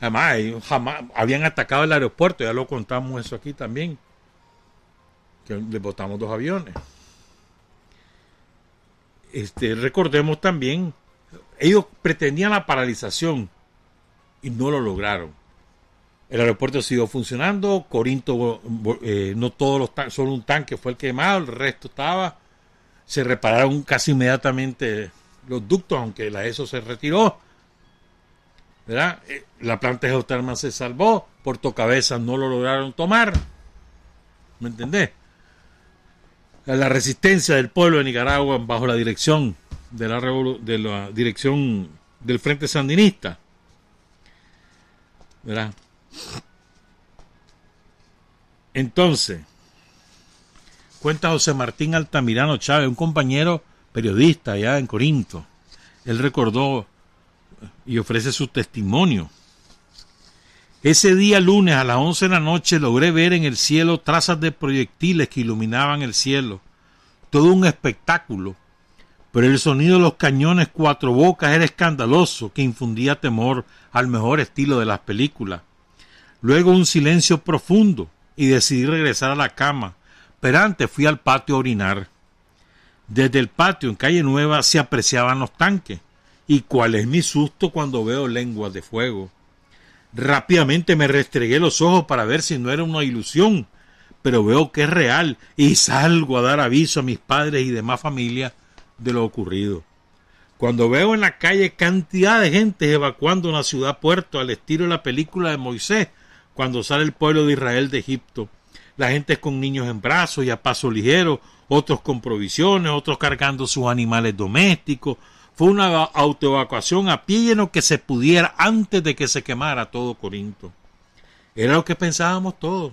Además, jamás habían atacado el aeropuerto, ya lo contamos eso aquí también, que le botamos dos aviones. Este, recordemos también, ellos pretendían la paralización y no lo lograron. El aeropuerto siguió funcionando, Corinto, eh, no todos los tanques, solo un tanque fue el quemado, el resto estaba. Se repararon casi inmediatamente los ductos, aunque la ESO se retiró. ¿verdad? Eh, la planta geotermal se salvó, Puerto Cabeza no lo lograron tomar. ¿Me entendés? La resistencia del pueblo de Nicaragua bajo la dirección de la, de la dirección del Frente Sandinista ¿Verdad? Entonces, cuenta José Martín Altamirano Chávez, un compañero periodista allá en Corinto. Él recordó y ofrece su testimonio. Ese día lunes a las once de la noche logré ver en el cielo trazas de proyectiles que iluminaban el cielo. Todo un espectáculo. Pero el sonido de los cañones cuatro bocas era escandaloso, que infundía temor al mejor estilo de las películas. Luego un silencio profundo y decidí regresar a la cama, pero antes fui al patio a orinar. Desde el patio en calle Nueva se apreciaban los tanques. ¿Y cuál es mi susto cuando veo lenguas de fuego? Rápidamente me restregué los ojos para ver si no era una ilusión, pero veo que es real y salgo a dar aviso a mis padres y demás familia de lo ocurrido. Cuando veo en la calle cantidad de gente evacuando una ciudad puerto al estilo de la película de Moisés, cuando sale el pueblo de Israel de Egipto, la gente con niños en brazos y a paso ligero, otros con provisiones, otros cargando sus animales domésticos, fue una autoevacuación a pie lleno que se pudiera antes de que se quemara todo Corinto. Era lo que pensábamos todos,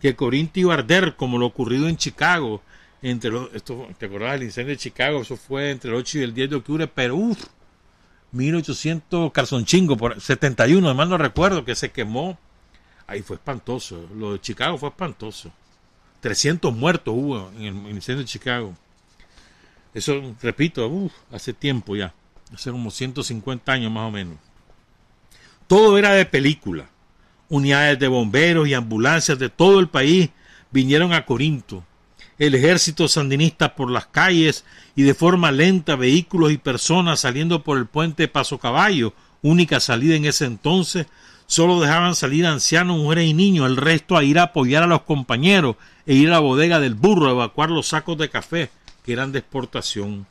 que Corinto iba a arder como lo ocurrido en Chicago. Entre los, esto, ¿Te acordás del incendio de Chicago? Eso fue entre el 8 y el 10 de octubre, pero uff, 1800 calzonchingo, por 71, además no recuerdo, que se quemó. Ahí fue espantoso. Lo de Chicago fue espantoso. 300 muertos hubo en el incendio de Chicago. Eso, repito, hace tiempo ya, hace como 150 años más o menos. Todo era de película. Unidades de bomberos y ambulancias de todo el país vinieron a Corinto. El ejército sandinista por las calles y de forma lenta vehículos y personas saliendo por el puente Paso Caballo, única salida en ese entonces, solo dejaban salir ancianos, mujeres y niños, el resto a ir a apoyar a los compañeros e ir a la bodega del burro a evacuar los sacos de café que eran de exportación.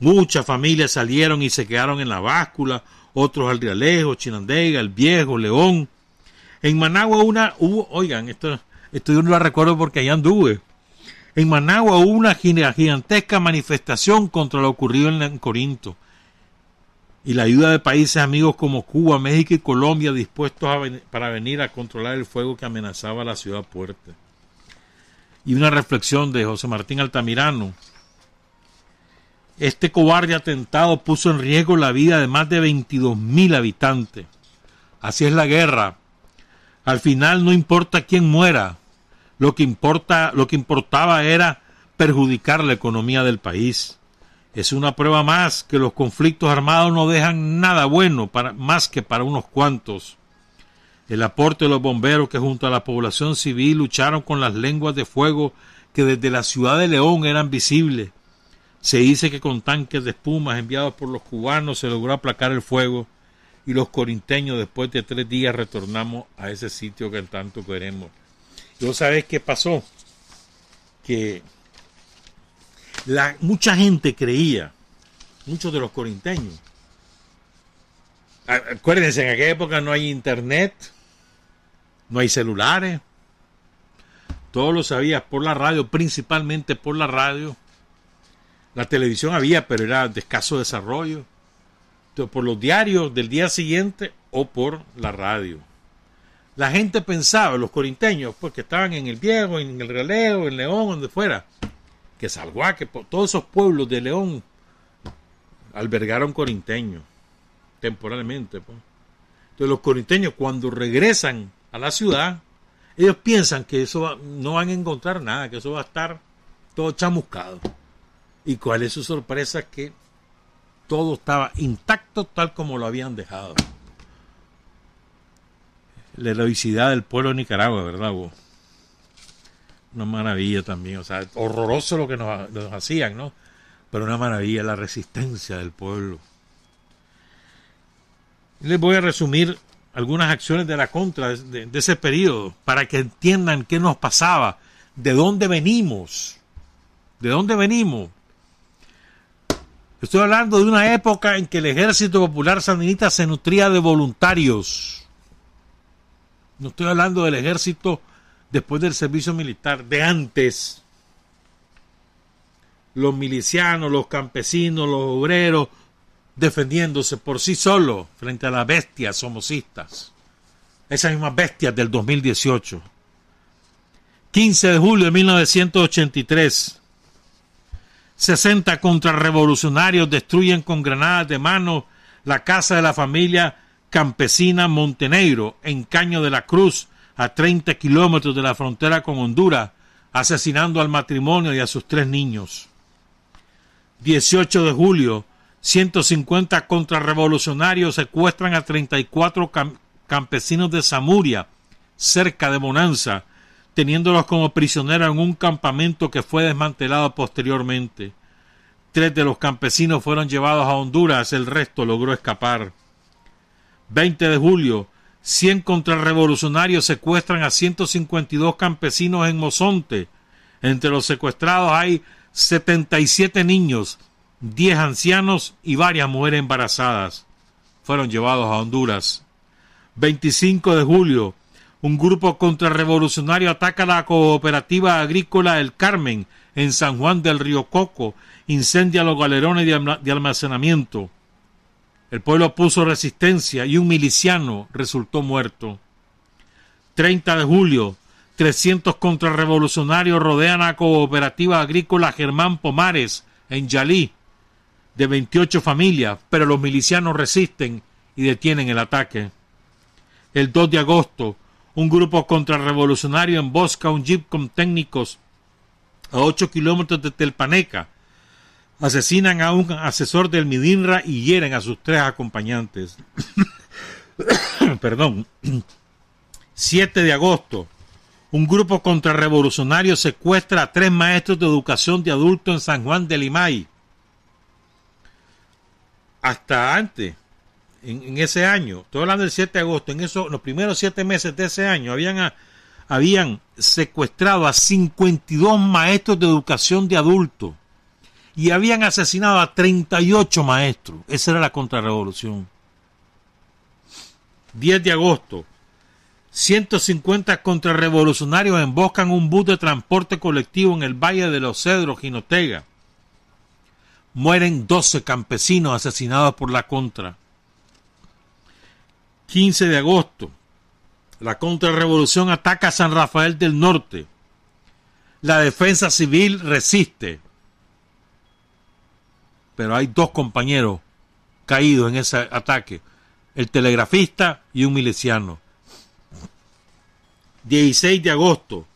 Muchas familias salieron y se quedaron en la báscula, otros al Rialejo, Chinandega, el Viejo, León. En Managua una hubo, oigan, esto, esto yo no lo recuerdo porque allá anduve. En Managua hubo una gigantesca manifestación contra lo ocurrido en Corinto y la ayuda de países amigos como Cuba, México y Colombia dispuestos para venir a controlar el fuego que amenazaba la ciudad fuerte. Y una reflexión de José Martín Altamirano, este cobarde atentado puso en riesgo la vida de más de 22 mil habitantes. Así es la guerra. Al final no importa quién muera. Lo que importa, lo que importaba era perjudicar la economía del país. Es una prueba más que los conflictos armados no dejan nada bueno para, más que para unos cuantos. El aporte de los bomberos que junto a la población civil lucharon con las lenguas de fuego que desde la ciudad de León eran visibles se dice que con tanques de espumas enviados por los cubanos se logró aplacar el fuego y los corinteños después de tres días retornamos a ese sitio que tanto queremos. ¿Y vos sabés qué pasó? Que mucha gente creía, muchos de los corinteños, acuérdense, en aquella época no hay internet, no hay celulares, todo lo sabías por la radio, principalmente por la radio, la televisión había, pero era de escaso desarrollo. por los diarios del día siguiente o por la radio. La gente pensaba, los corinteños, pues que estaban en el Viejo, en el Releo, en León, donde fuera, que Salguá, que todos esos pueblos de León albergaron corinteños, temporalmente. Pues. Entonces los corinteños cuando regresan a la ciudad, ellos piensan que eso no van a encontrar nada, que eso va a estar todo chamuscado. Y cuál es su sorpresa que todo estaba intacto tal como lo habían dejado. La heroicidad del pueblo de Nicaragua, ¿verdad? Vos? Una maravilla también, o sea, horroroso lo que nos, hacían, ¿no? Pero una maravilla la resistencia del pueblo. Les voy a resumir algunas acciones de la contra de ese periodo para que entiendan qué nos pasaba, de dónde venimos, de dónde venimos. Estoy hablando de una época en que el ejército popular sandinista se nutría de voluntarios. No estoy hablando del ejército después del servicio militar, de antes. Los milicianos, los campesinos, los obreros, defendiéndose por sí solos frente a las bestias somocistas. Esas mismas bestias del 2018. 15 de julio de 1983. 60 contrarrevolucionarios destruyen con granadas de mano la casa de la familia campesina Montenegro en Caño de la Cruz, a 30 kilómetros de la frontera con Honduras, asesinando al matrimonio y a sus tres niños. 18 de julio, 150 contrarrevolucionarios secuestran a 34 campesinos de Zamuria, cerca de Bonanza, teniéndolos como prisioneros en un campamento que fue desmantelado posteriormente. Tres de los campesinos fueron llevados a Honduras, el resto logró escapar. 20 de julio, 100 contrarrevolucionarios secuestran a 152 campesinos en Mozonte. Entre los secuestrados hay 77 niños, 10 ancianos y varias mujeres embarazadas. Fueron llevados a Honduras. 25 de julio, un grupo contrarrevolucionario ataca la cooperativa agrícola El Carmen en San Juan del Río Coco, incendia los galerones de almacenamiento. El pueblo puso resistencia y un miliciano resultó muerto. 30 de julio, 300 contrarrevolucionarios rodean a cooperativa agrícola Germán Pomares en Yalí, de 28 familias, pero los milicianos resisten y detienen el ataque. El 2 de agosto, un grupo contrarrevolucionario embosca un jeep con técnicos a 8 kilómetros de Telpaneca. Asesinan a un asesor del Midinra y hieren a sus tres acompañantes. Perdón. 7 de agosto. Un grupo contrarrevolucionario secuestra a tres maestros de educación de adultos en San Juan de Limay. Hasta antes, en, ese año, estoy hablando del 7 de agosto, en eso, los primeros siete meses de ese año, habían, habían secuestrado a 52 maestros de educación de adultos y habían asesinado a 38 maestros. Esa era la contrarrevolución. 10 de agosto. 150 contrarrevolucionarios emboscan un bus de transporte colectivo en el Valle de los Cedros, Ginotega. Mueren 12 campesinos asesinados por la contra. 15 de agosto, la contrarrevolución ataca a San Rafael del Norte. La defensa civil resiste. Pero hay dos compañeros caídos en ese ataque, el telegrafista y un miliciano. 16 de agosto,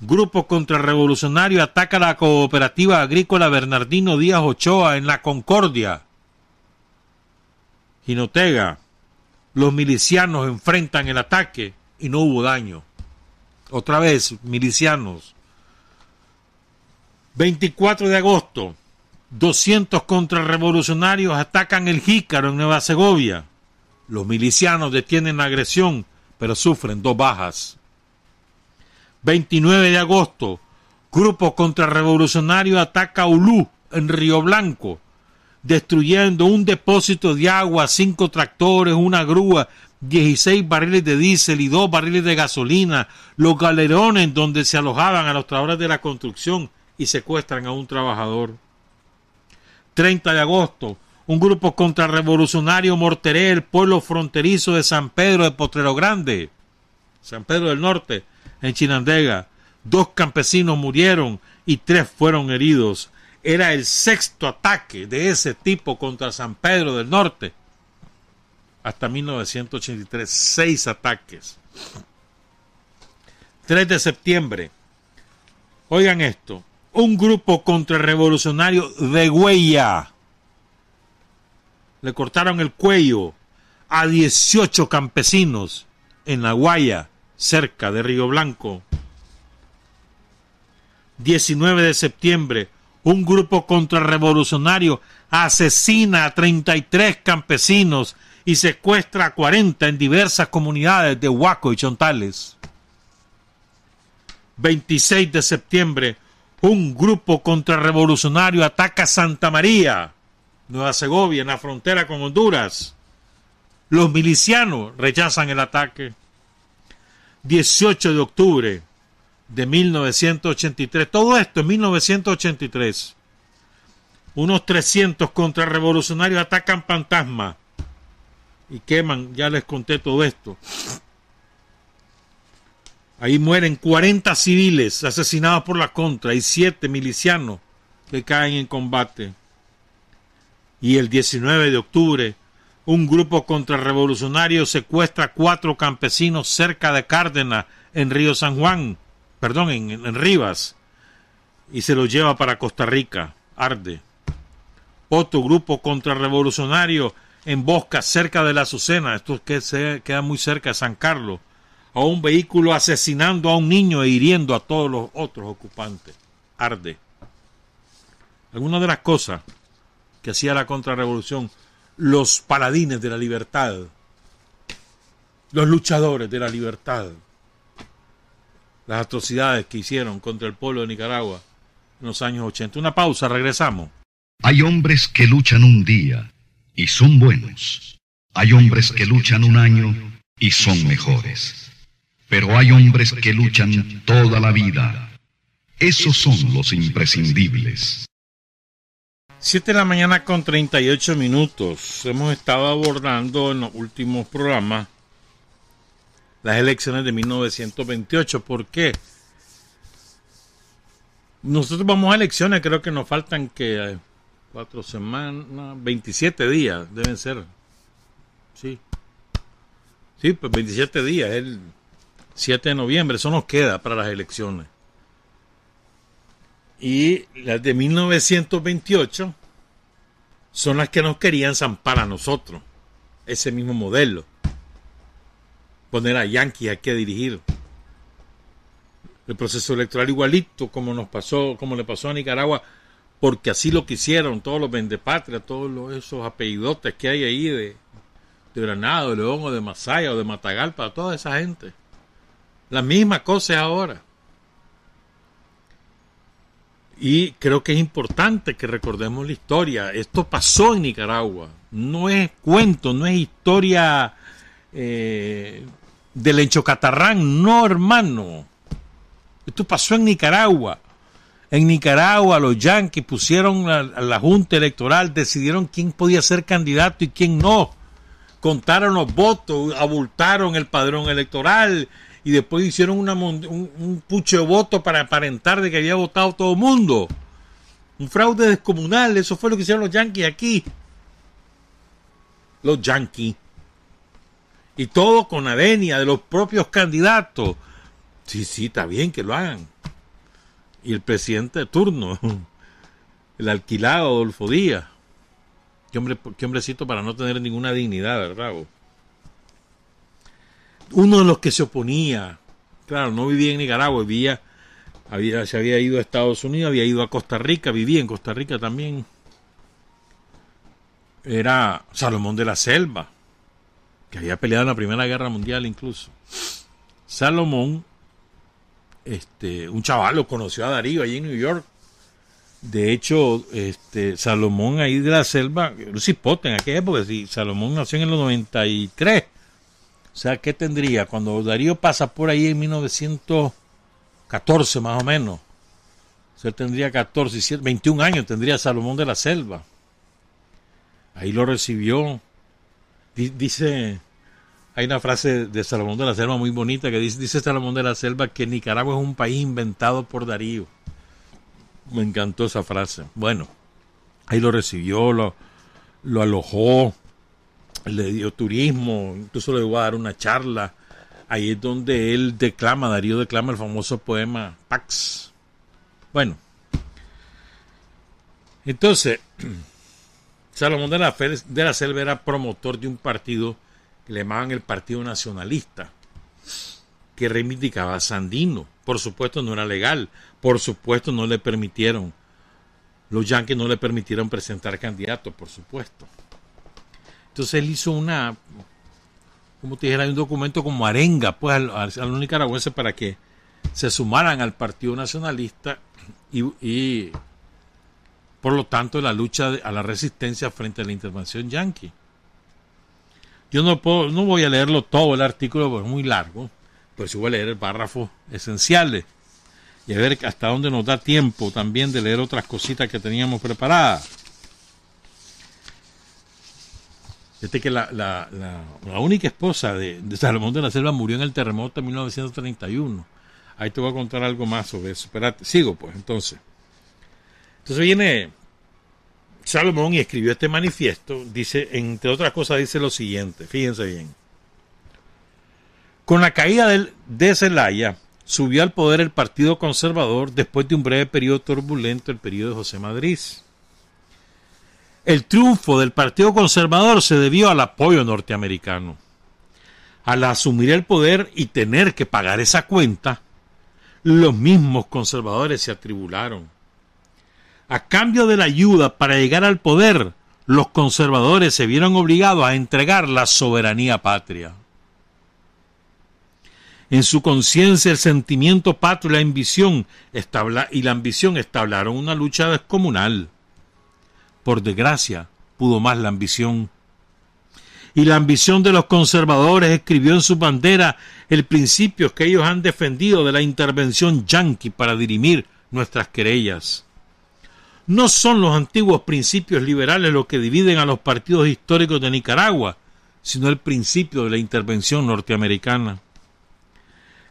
grupo contrarrevolucionario ataca la cooperativa agrícola Bernardino Díaz Ochoa en La Concordia. Ginotega, los milicianos enfrentan el ataque y no hubo daño. Otra vez, milicianos. 24 de agosto, 200 contrarrevolucionarios atacan el Jícaro en Nueva Segovia. Los milicianos detienen la agresión, pero sufren dos bajas. 29 de agosto, grupo contrarrevolucionario ataca Ulú en Río Blanco destruyendo un depósito de agua, cinco tractores, una grúa, 16 barriles de diésel y dos barriles de gasolina, los galerones donde se alojaban a los trabajadores de la construcción y secuestran a un trabajador. 30 de agosto, un grupo contrarrevolucionario morteré el pueblo fronterizo de San Pedro de Potrero Grande, San Pedro del Norte, en Chinandega. Dos campesinos murieron y tres fueron heridos era el sexto ataque de ese tipo contra San Pedro del Norte. Hasta 1983, seis ataques. 3 de septiembre. Oigan esto, un grupo contrarrevolucionario de Huella le cortaron el cuello a 18 campesinos en La Guaya, cerca de Río Blanco. 19 de septiembre, un grupo contrarrevolucionario asesina a 33 campesinos y secuestra a 40 en diversas comunidades de Huaco y Chontales. 26 de septiembre, un grupo contrarrevolucionario ataca Santa María, Nueva Segovia, en la frontera con Honduras. Los milicianos rechazan el ataque. 18 de octubre, de 1983. Todo esto en 1983. Unos 300 contrarrevolucionarios atacan Fantasma y queman, ya les conté todo esto. Ahí mueren 40 civiles asesinados por la contra y 7 milicianos que caen en combate. Y el 19 de octubre, un grupo contrarrevolucionario secuestra a cuatro campesinos cerca de Cárdenas, en Río San Juan, perdón, en, en Rivas, y se los lleva para Costa Rica, arde. Otro grupo contrarrevolucionario embosca cerca de la Azucena, esto que se queda muy cerca de San Carlos, a un vehículo asesinando a un niño e hiriendo a todos los otros ocupantes. Arde. Algunas de las cosas que hacía la contrarrevolución, los paladines de la libertad, los luchadores de la libertad, las atrocidades que hicieron contra el pueblo de Nicaragua en los años 80. Una pausa, regresamos. Hay hombres que luchan un día y son buenos. Hay hombres que luchan un año y son mejores. Pero hay hombres que luchan toda la vida. Esos son los imprescindibles. Siete de la mañana con 38 minutos. Hemos estado abordando en los últimos programas las elecciones de 1928. ¿Por qué? Nosotros vamos a elecciones, creo que nos faltan que cuatro semanas, 27 días deben ser. Sí. Sí, pues 27 días, el 7 de noviembre, eso nos queda para las elecciones. Y las de 1928 son las que nos querían zampar a nosotros, ese mismo modelo. Poner a Yankee aquí a dirigir el proceso electoral igualito como nos pasó, como le pasó a Nicaragua, porque así lo quisieron todos los vendepatrias, todos esos apellidotes que hay ahí de, de Granado, de León o de Masaya o de Matagalpa, toda esa gente. La misma cosa es ahora. Y creo que es importante que recordemos la historia. Esto pasó en Nicaragua. No es cuento, no es historia eh, del enchocatarrán. No, hermano. Esto pasó en Nicaragua. En Nicaragua los yanquis pusieron a, la Junta Electoral, decidieron quién podía ser candidato y quién no. Contaron los votos, abultaron el padrón electoral y después hicieron un, pucho de votos para aparentar de que había votado todo el mundo. Un fraude descomunal, eso fue lo que hicieron los yanquis aquí. Los yanquis. Y todo con adenia de los propios candidatos. Sí, sí, está bien que lo hagan. Y el presidente de turno, el alquilado Adolfo Díaz. Qué, hombre, qué hombrecito para no tener ninguna dignidad, ¿verdad? Uno de los que se oponía, claro, no vivía en Nicaragua, vivía, había, se había ido a Estados Unidos, había ido a Costa Rica, vivía en Costa Rica también. Era Salomón de la Selva, que había peleado en la Primera Guerra Mundial incluso. Salomón este, un chaval lo conoció a Darío allí en New York. De hecho, este, Salomón ahí de la selva, un cipote en aquella época, si Salomón nació en el 93. O sea, ¿qué tendría? Cuando Darío pasa por ahí en 1914 más o menos. O sea, tendría 14, 21 años tendría Salomón de la Selva. Ahí lo recibió. Dice hay una frase de Salomón de la Selva muy bonita que dice, dice Salomón de la Selva que Nicaragua es un país inventado por Darío. Me encantó esa frase. Bueno, ahí lo recibió, lo, lo alojó, le dio turismo, incluso le iba a dar una charla. Ahí es donde él declama, Darío declama el famoso poema Pax. Bueno, entonces, Salomón de la, de la Selva era promotor de un partido le llamaban el Partido Nacionalista, que reivindicaba a Sandino. Por supuesto no era legal, por supuesto no le permitieron, los yanquis no le permitieron presentar candidatos, por supuesto. Entonces él hizo una, como te dijera, un documento como arenga pues a, los nicaragüenses para que se sumaran al Partido Nacionalista y por lo tanto la lucha a la resistencia frente a la intervención yanqui. Yo no puedo, no voy a leerlo todo el artículo porque es muy largo, pero sí voy a leer el párrafo esenciales y a ver hasta dónde nos da tiempo también de leer otras cositas que teníamos preparadas. Este que la, la, la, única esposa de, de, Salomón de la Selva murió en el terremoto de 1931. Ahí te voy a contar algo más sobre eso. Espérate, sigo pues entonces. Entonces viene Salomón y escribió este manifiesto. Dice, entre otras cosas, dice lo siguiente. Fíjense bien. Con la caída de Zelaya, subió al poder el Partido Conservador después de un breve periodo turbulento, el periodo de José Madrid. El triunfo del Partido Conservador se debió al apoyo norteamericano. Al asumir el poder y tener que pagar esa cuenta, los mismos conservadores se atribularon. A cambio de la ayuda para llegar al poder, los conservadores se vieron obligados a entregar la soberanía patria. En su conciencia el sentimiento patrio y la ambición, y la ambición establaron una lucha descomunal. Por desgracia, pudo más la ambición. Y la ambición de los conservadores escribió en su bandera el principio que ellos han defendido de la intervención yanqui para dirimir nuestras querellas. No son los antiguos principios liberales los que dividen a los partidos históricos de Nicaragua, sino el principio de la intervención norteamericana.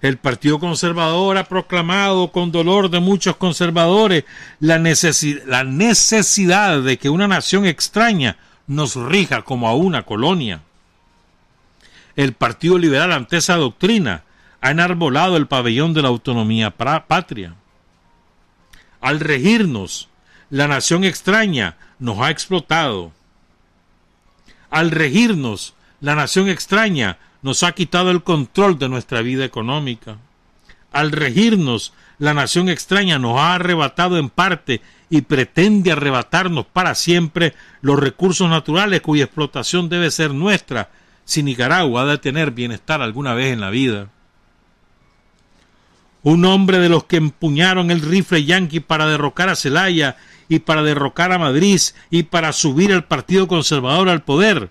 El Partido Conservador ha proclamado con dolor de muchos conservadores la, necesidad de que una nación extraña nos rija como a una colonia. El Partido Liberal ante esa doctrina ha enarbolado el pabellón de la autonomía patria. Al regirnos, la nación extraña nos ha explotado. Al regirnos, la nación extraña nos ha quitado el control de nuestra vida económica. Al regirnos, la nación extraña nos ha arrebatado en parte y pretende arrebatarnos para siempre los recursos naturales cuya explotación debe ser nuestra si Nicaragua ha de tener bienestar alguna vez en la vida. Un hombre de los que empuñaron el rifle yanqui para derrocar a Celaya y para derrocar a Madrid y para subir al Partido Conservador al poder,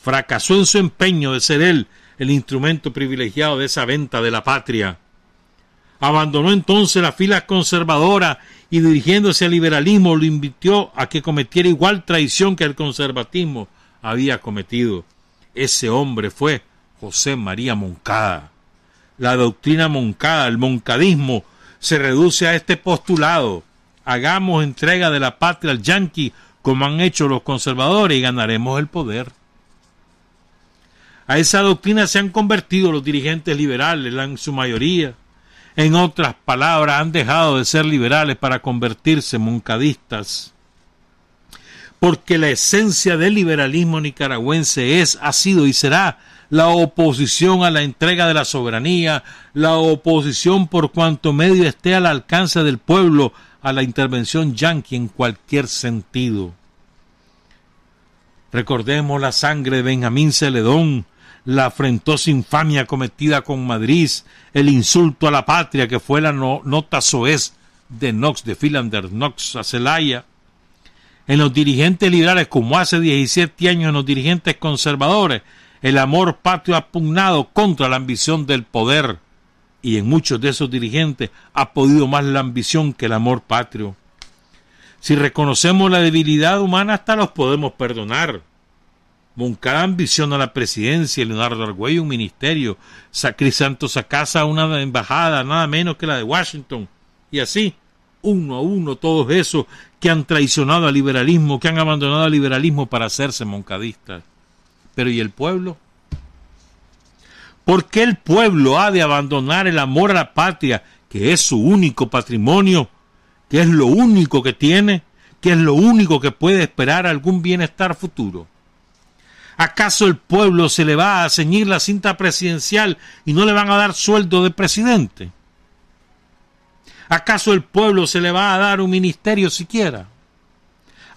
fracasó en su empeño de ser él el instrumento privilegiado de esa venta de la patria. Abandonó entonces la fila conservadora y dirigiéndose al liberalismo lo invitó a que cometiera igual traición que el conservatismo había cometido. Ese hombre fue José María Moncada. La doctrina moncada, el moncadismo, se reduce a este postulado. Hagamos entrega de la patria al yanqui como han hecho los conservadores y ganaremos el poder. A esa doctrina se han convertido los dirigentes liberales, en su mayoría. En otras palabras, han dejado de ser liberales para convertirse en moncadistas. Porque la esencia del liberalismo nicaragüense es, ha sido y será la oposición a la entrega de la soberanía, la oposición por cuanto medio esté al alcance del pueblo a la intervención yanqui en cualquier sentido. Recordemos la sangre de Benjamín Celedón, la afrentosa infamia cometida con Madrid, el insulto a la patria que fue la nota soez de Knox, de Philander Knox a Celaya. En los dirigentes liberales, como hace 17 años en los dirigentes conservadores, el amor patrio ha pugnado contra la ambición del poder, y en muchos de esos dirigentes ha podido más la ambición que el amor patrio. Si reconocemos la debilidad humana, hasta los podemos perdonar. Moncada ambiciona la presidencia, Leonardo Argüello un ministerio, Santos a casa una embajada, nada menos que la de Washington. Y así, uno a uno, todos esos que han traicionado al liberalismo, que han abandonado al liberalismo para hacerse moncadistas. Pero ¿y el pueblo? ¿Por qué el pueblo ha de abandonar el amor a la patria, que es su único patrimonio, que es lo único que tiene, que es lo único que puede esperar algún bienestar futuro? ¿Acaso el pueblo se le va a ceñir la cinta presidencial y no le van a dar sueldo de presidente? ¿Acaso el pueblo se le va a dar un ministerio siquiera?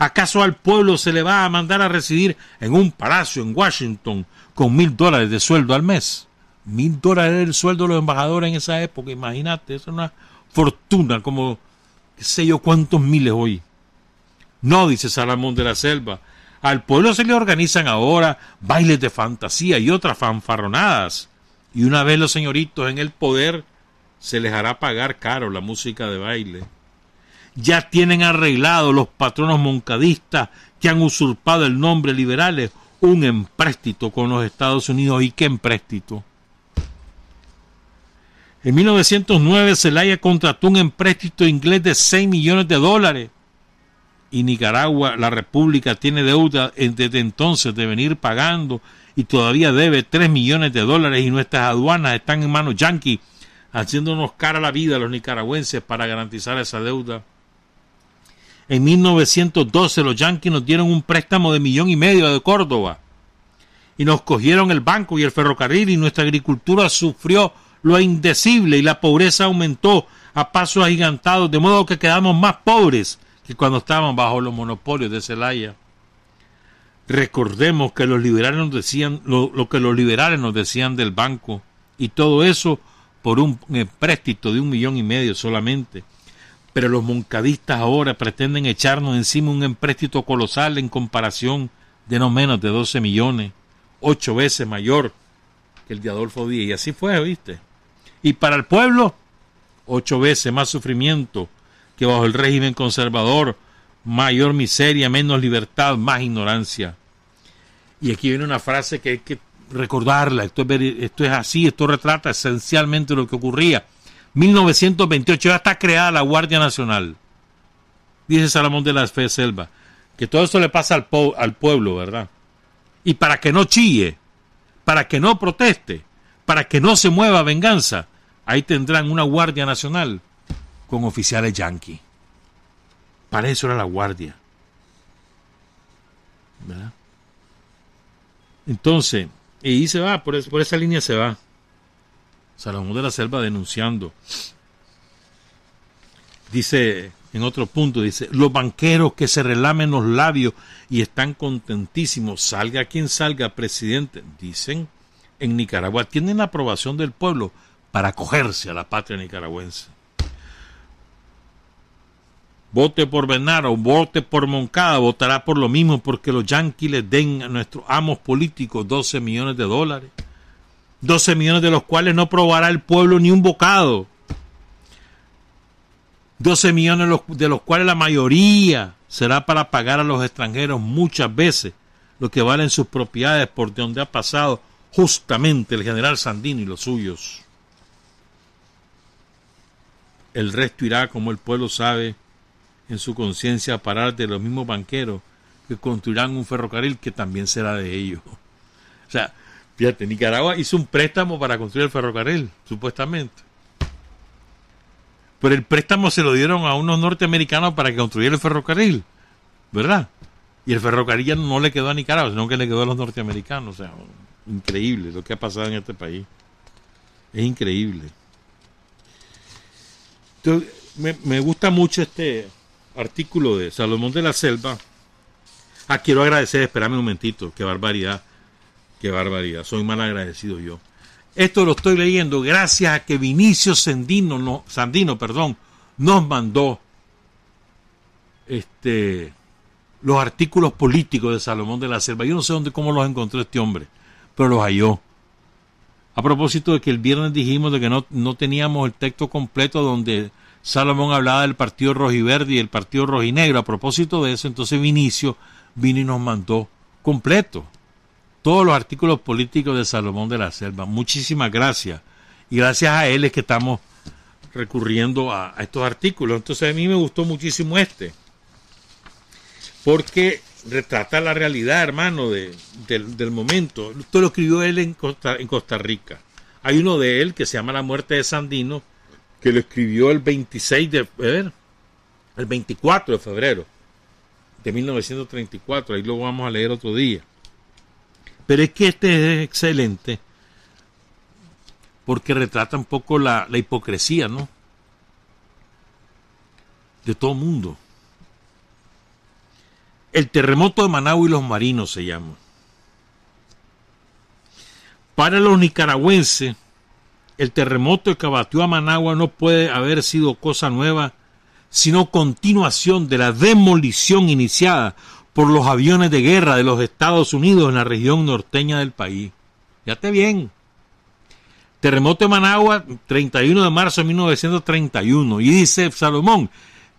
¿Acaso al pueblo se le va a mandar a residir en un palacio en Washington con mil dólares de sueldo al mes? Mil dólares era el sueldo de los embajadores en esa época, imagínate, es una fortuna como qué sé yo cuántos miles hoy. No, dice Salomón de la Selva, al pueblo se le organizan ahora bailes de fantasía y otras fanfarronadas. Y una vez los señoritos en el poder, se les hará pagar caro la música de baile. Ya tienen arreglado los patronos moncadistas que han usurpado el nombre liberales un empréstito con los Estados Unidos. ¿Y qué empréstito? En 1909 Zelaya contrató un empréstito inglés de 6 millones de dólares y Nicaragua, la República, tiene deuda desde entonces de venir pagando y todavía debe 3 millones de dólares y nuestras aduanas están en manos yanquis haciéndonos cara a la vida a los nicaragüenses para garantizar esa deuda. En 1912 los yanquis nos dieron un préstamo de millón y medio de Córdoba y nos cogieron el banco y el ferrocarril y nuestra agricultura sufrió lo indecible y la pobreza aumentó a pasos agigantados, de modo que quedamos más pobres que cuando estábamos bajo los monopolios de Celaya. Recordemos que los liberales nos decían lo, que los liberales nos decían del banco y todo eso por un empréstito de un millón y medio solamente. Pero los moncadistas ahora pretenden echarnos encima un empréstito colosal en comparación de no menos de 12 millones, ocho veces mayor que el de Adolfo Díaz. Y así fue, ¿viste? Y para el pueblo, ocho veces más sufrimiento que bajo el régimen conservador, mayor miseria, menos libertad, más ignorancia. Y aquí viene una frase que hay que recordarla, esto es, esto es así, esto retrata esencialmente lo que ocurría. 1928 ya está creada la Guardia Nacional, dice Salomón de la Fe Selva, que todo eso le pasa al, al pueblo, ¿verdad? Y para que no chille, para que no proteste, para que no se mueva venganza, ahí tendrán una Guardia Nacional con oficiales yanquis. Para eso era la Guardia. ¿Verdad? Entonces, y se va, por esa línea se va. Salomón de la Selva denunciando. Dice, en otro punto, dice, los banqueros que se relamen los labios y están contentísimos, salga quien salga, presidente, dicen en Nicaragua tienen la aprobación del pueblo para acogerse a la patria nicaragüense. Vote por Benaro, vote por Moncada, votará por lo mismo porque los yanquis les den a nuestros amos políticos 12 millones de dólares. 12 millones de los cuales no probará el pueblo ni un bocado. 12 millones de los cuales la mayoría será para pagar a los extranjeros muchas veces lo que valen sus propiedades por donde ha pasado justamente el general Sandino y los suyos. El resto irá, como el pueblo sabe, en su conciencia a parar de los mismos banqueros que construirán un ferrocarril que también será de ellos. O sea, fíjate, Nicaragua hizo un préstamo para construir el ferrocarril, supuestamente. Pero el préstamo se lo dieron a unos norteamericanos para que construyera el ferrocarril, ¿verdad? Y el ferrocarril ya no le quedó a Nicaragua, sino que le quedó a los norteamericanos. O sea, increíble lo que ha pasado en este país. Es increíble. me, me, gusta mucho este artículo de Salomón de la Selva. Ah, quiero agradecer, espérame un momentito, qué barbaridad, qué barbaridad, soy mal agradecido yo. Esto lo estoy leyendo gracias a que Vinicio Sandino, no, Sandino perdón, nos mandó este, los artículos políticos de Salomón de la Selva. Yo no sé dónde, cómo los encontró este hombre pero los halló. A propósito de que el viernes dijimos de que no, no teníamos el texto completo donde Salomón hablaba del partido rojiverde y el partido rojinegro. A propósito de eso, entonces Vinicio vino y nos mandó completo todos los artículos políticos de Salomón de la Selva. Muchísimas gracias. Y gracias a él es que estamos recurriendo a, a estos artículos. Entonces a mí me gustó muchísimo este. Porque retrata la realidad, hermano, de, del, momento. Esto lo escribió él en Costa, en Costa Rica. Hay uno de él que se llama La muerte de Sandino, que lo escribió el 26 de, ver, el 24 de febrero de 1934. Ahí lo vamos a leer otro día. Pero es que este es excelente porque retrata un poco la, la hipocresía, ¿no? De todo mundo. El terremoto de Managua y los marinos se llama. Para los nicaragüenses, el terremoto que abatió a Managua no puede haber sido cosa nueva, sino continuación de la demolición iniciada por los aviones de guerra de los Estados Unidos en la región norteña del país. Esté bien. Terremoto de Managua, 31 de marzo de 1931. Y dice Salomón,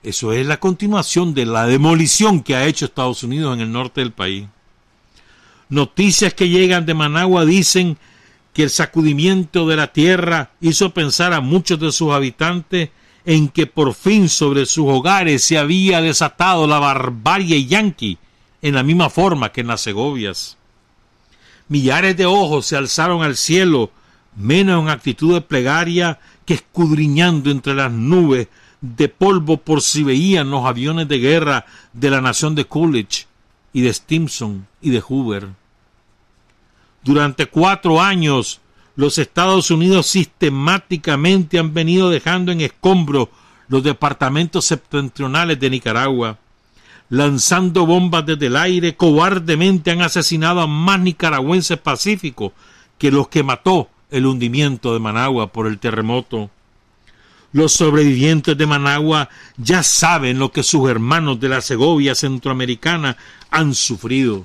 eso es la continuación de la demolición que ha hecho Estados Unidos en el norte del país. Noticias que llegan de Managua dicen que el sacudimiento de la tierra hizo pensar a muchos de sus habitantes en que por fin sobre sus hogares se había desatado la barbarie yanqui en la misma forma que en las Segovias. Millares de ojos se alzaron al cielo, menos en actitud de plegaria que escudriñando entre las nubes de polvo por si veían los aviones de guerra de la nación de Coolidge y de Stimson y de Hoover. Durante cuatro años los Estados Unidos sistemáticamente han venido dejando en escombro los departamentos septentrionales de Nicaragua. Lanzando bombas desde el aire, cobardemente han asesinado a más nicaragüenses pacíficos que los que mató el hundimiento de Managua por el terremoto. Los sobrevivientes de Managua ya saben lo que sus hermanos de la Segovia centroamericana han sufrido.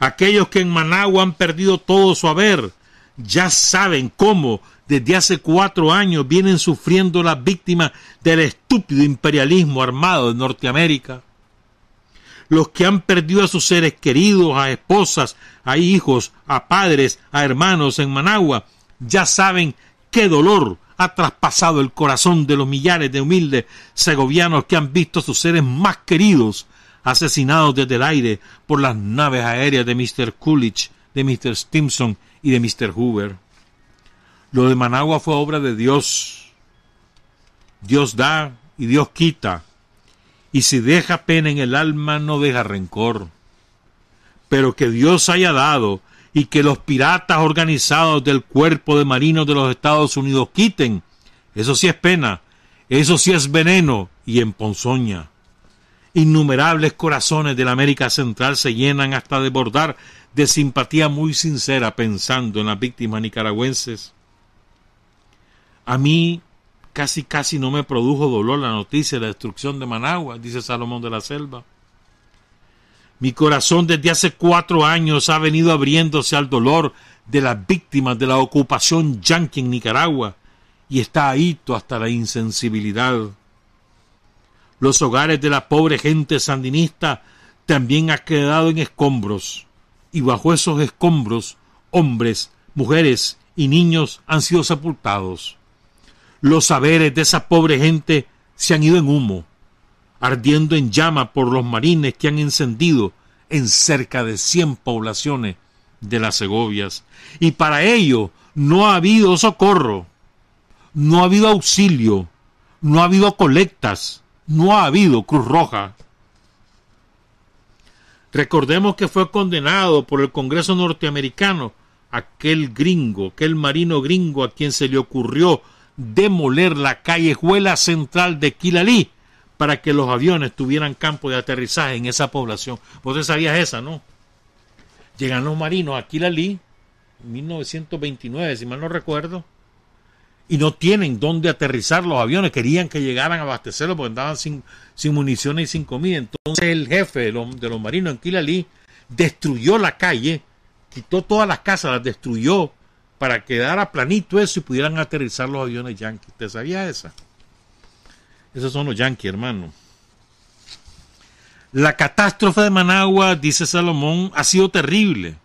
Aquellos que en Managua han perdido todo su haber ya saben cómo desde hace cuatro años vienen sufriendo las víctimas del estúpido imperialismo armado de Norteamérica. Los que han perdido a sus seres queridos, a esposas, a hijos, a padres, a hermanos en Managua, ya saben qué dolor ha traspasado el corazón de los millares de humildes segovianos que han visto a sus seres más queridos asesinados desde el aire por las naves aéreas de Mr. Coolidge, de Mr. Stimson y de Mr. Hoover. Lo de Managua fue obra de Dios. Dios da y Dios quita. Y si deja pena en el alma, no deja rencor. Pero que Dios haya dado y que los piratas organizados del cuerpo de marinos de los Estados Unidos quiten, eso sí es pena, eso sí es veneno y en ponzoña. Innumerables corazones de la América Central se llenan hasta desbordar de simpatía muy sincera pensando en las víctimas nicaragüenses. A mí casi casi no me produjo dolor la noticia de la destrucción de Managua, dice Salomón de la Selva. Mi corazón desde hace cuatro años ha venido abriéndose al dolor de las víctimas de la ocupación yanqui en Nicaragua y está ahito hasta la insensibilidad. Los hogares de la pobre gente sandinista también han quedado en escombros, y bajo esos escombros hombres, mujeres y niños han sido sepultados. Los saberes de esa pobre gente se han ido en humo, ardiendo en llama por los marines que han encendido en cerca de cien poblaciones de las Segovias. Y para ello no ha habido socorro, no ha habido auxilio, no ha habido colectas, no ha habido Cruz Roja. Recordemos que fue condenado por el Congreso norteamericano aquel gringo, aquel marino gringo a quien se le ocurrió demoler la callejuela central de Quilalí para que los aviones tuvieran campo de aterrizaje en esa población. Vos sabías esa, ¿no? Llegan los marinos a Quilalí, en 1929, si mal no recuerdo, y no tienen dónde aterrizar los aviones. Querían que llegaran a abastecerlos porque andaban sin, municiones y sin comida. Entonces el jefe de los, de los marinos en Quilalí destruyó la calle, quitó todas las casas, las destruyó para quedara planito eso y pudieran aterrizar los aviones yanquis. ¿Te sabía esa? Esos son los yanquis, hermano. La catástrofe de Managua, dice Salomón, ha sido terrible.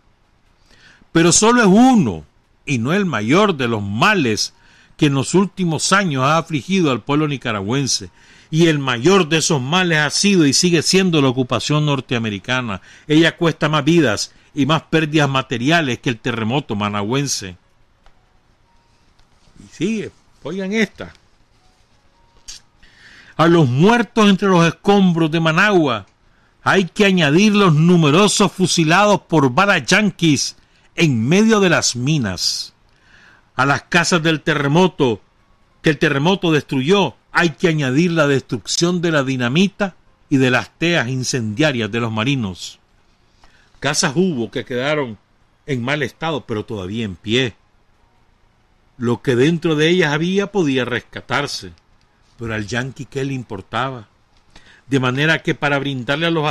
Pero solo es uno, y no el mayor de los males que en los últimos años ha afligido al pueblo nicaragüense. Y el mayor de esos males ha sido y sigue siendo la ocupación norteamericana. Ella cuesta más vidas y más pérdidas materiales que el terremoto managüense. Y sigue, oigan esta. A los muertos entre los escombros de Managua hay que añadir los numerosos fusilados por balas yanquis en medio de las minas a las casas del terremoto que el terremoto destruyó, hay que añadir la destrucción de la dinamita y de las teas incendiarias de los marinos. Casas hubo que quedaron en mal estado, pero todavía en pie. Lo que dentro de ellas había podía rescatarse, pero al yanqui qué le importaba. De manera que para brindarle a los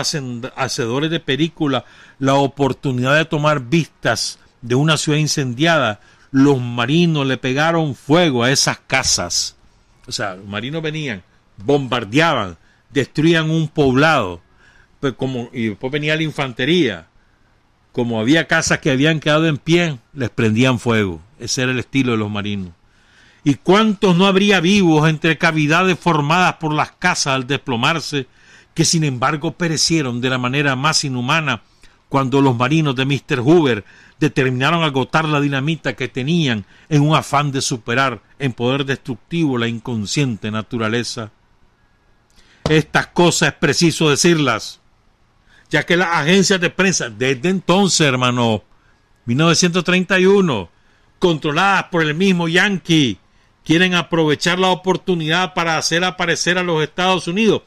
hacedores de película la oportunidad de tomar vistas de una ciudad incendiada, los marinos le pegaron fuego a esas casas. O sea, los marinos venían, bombardeaban, destruían un poblado, pues como, y después venía la infantería, como había casas que habían quedado en pie, les prendían fuego. Ese era el estilo de los marinos. ¿Y cuántos no habría vivos entre cavidades formadas por las casas al desplomarse, que sin embargo perecieron de la manera más inhumana cuando los marinos de Mr. Hoover determinaron agotar la dinamita que tenían en un afán de superar en poder destructivo la inconsciente naturaleza? Estas cosas es preciso decirlas, ya que las agencias de prensa desde entonces, hermano, 1931, controladas por el mismo Yankee, quieren aprovechar la oportunidad para hacer aparecer a los Estados Unidos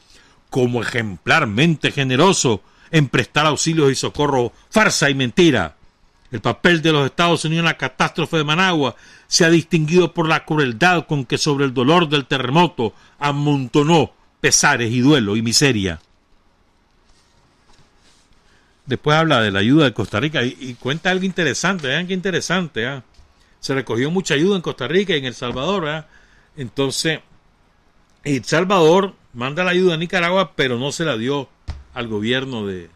como ejemplarmente generoso en prestar auxilios y socorro, farsa y mentira. El papel de los Estados Unidos en la catástrofe de Managua se ha distinguido por la crueldad con que sobre el dolor del terremoto amontonó pesares y duelo y miseria. Después habla de la ayuda de Costa Rica y, cuenta algo interesante, vean qué interesante. ¿ah? Se recogió mucha ayuda en Costa Rica y en El Salvador. ¿ah? Entonces, El Salvador manda la ayuda a Nicaragua, pero no se la dio al gobierno de,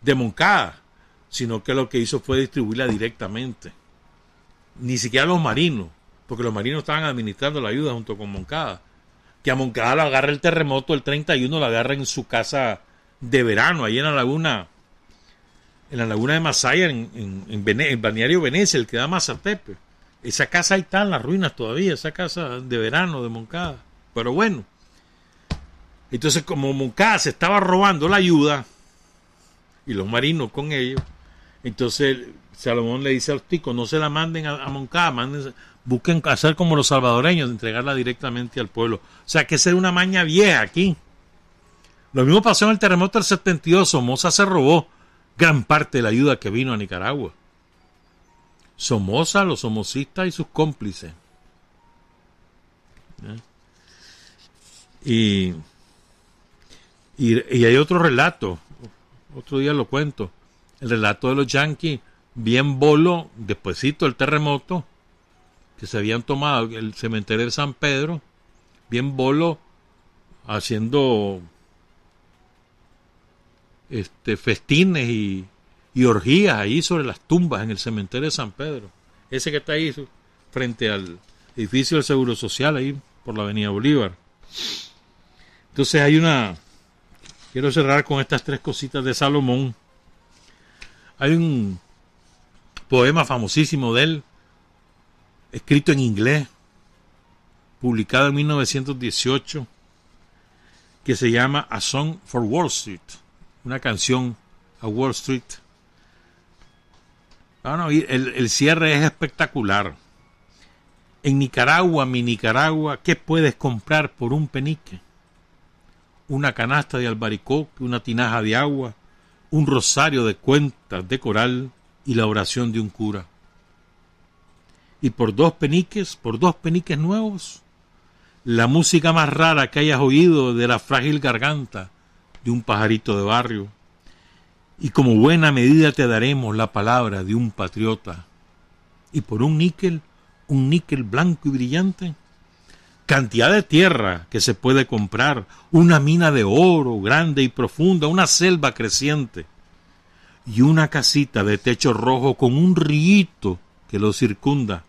de Moncada, sino que lo que hizo fue distribuirla directamente. Ni siquiera los marinos, porque los marinos estaban administrando la ayuda junto con Moncada. Que a Moncada lo agarra el terremoto, el 31 lo agarra en su casa de verano, ahí en la laguna, en la laguna de Masaya, en, en, en, Balneario Venecia, el que da Mazatepe. Esa casa ahí está en las ruinas todavía, esa casa de verano de Moncada. Pero bueno, entonces, como Moncada se estaba robando la ayuda, y los marinos con ellos, entonces Salomón le dice a los ticos, no se la manden a, Moncada, busquen hacer como los salvadoreños, entregarla directamente al pueblo. O sea, que ser una maña vieja aquí. Lo mismo pasó en el terremoto del 72, Somoza se robó gran parte de la ayuda que vino a Nicaragua. Somoza, los somocistas y sus cómplices. ¿Eh? Y y, hay otro relato, otro día lo cuento, el relato de los yanquis, bien bolo, despuesito del terremoto, que se habían tomado el cementerio de San Pedro, bien bolo, haciendo este, festines y, y orgías ahí sobre las tumbas en el cementerio de San Pedro. Ese que está ahí frente al edificio del Seguro Social, ahí por la Avenida Bolívar. Entonces hay una, Quiero cerrar con estas tres cositas de Salomón. Hay un poema famosísimo de él, escrito en inglés, publicado en 1918, que se llama A Song for Wall Street, una canción a Wall Street. Ah, el, el cierre es espectacular. En Nicaragua, mi Nicaragua, ¿qué puedes comprar por un penique? Una canasta de albaricoque, una tinaja de agua, un rosario de cuentas de coral y la oración de un cura. Y por dos peniques, por dos peniques nuevos, la música más rara que hayas oído de la frágil garganta de un pajarito de barrio. Y como buena medida te daremos la palabra de un patriota. Y por un níquel, un níquel blanco y brillante, cantidad de tierra que se puede comprar, una mina de oro grande y profunda, una selva creciente y una casita de techo rojo con un rito que lo circunda.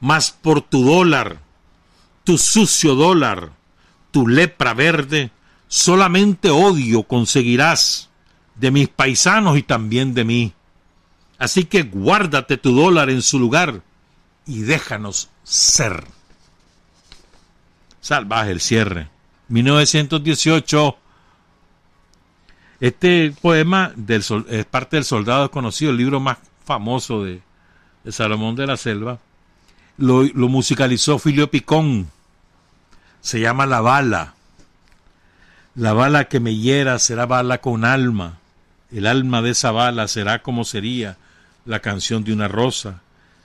Mas por tu dólar, tu sucio dólar, tu lepra verde, solamente odio conseguirás de mis paisanos y también de mí. Así que guárdate tu dólar en su lugar y déjanos ser. Salvaje el cierre. 1918. Este poema es parte del Soldado Desconocido, el libro más famoso de, Salomón de la Selva. Lo, lo, musicalizó Filio Picón. Se llama La Bala. La bala que me hiera será bala con alma. El alma de esa bala será como sería la canción de una rosa.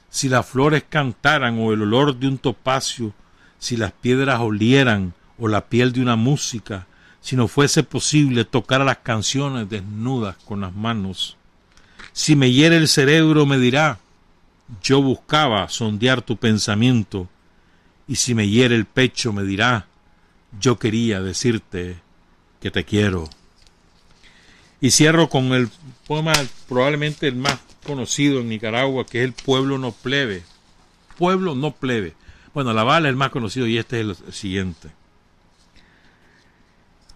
Si las flores cantaran o el olor de un topacio si las piedras olieran o la piel de una música, si no fuese posible tocar las canciones desnudas con las manos. Si me hiere el cerebro me dirá, yo buscaba sondear tu pensamiento, y si me hiere el pecho me dirá, yo quería decirte que te quiero. Y cierro con el poema probablemente el más conocido en Nicaragua, que es el Pueblo no plebe. Pueblo no plebe. Bueno, La Bala es el más conocido y este es el siguiente.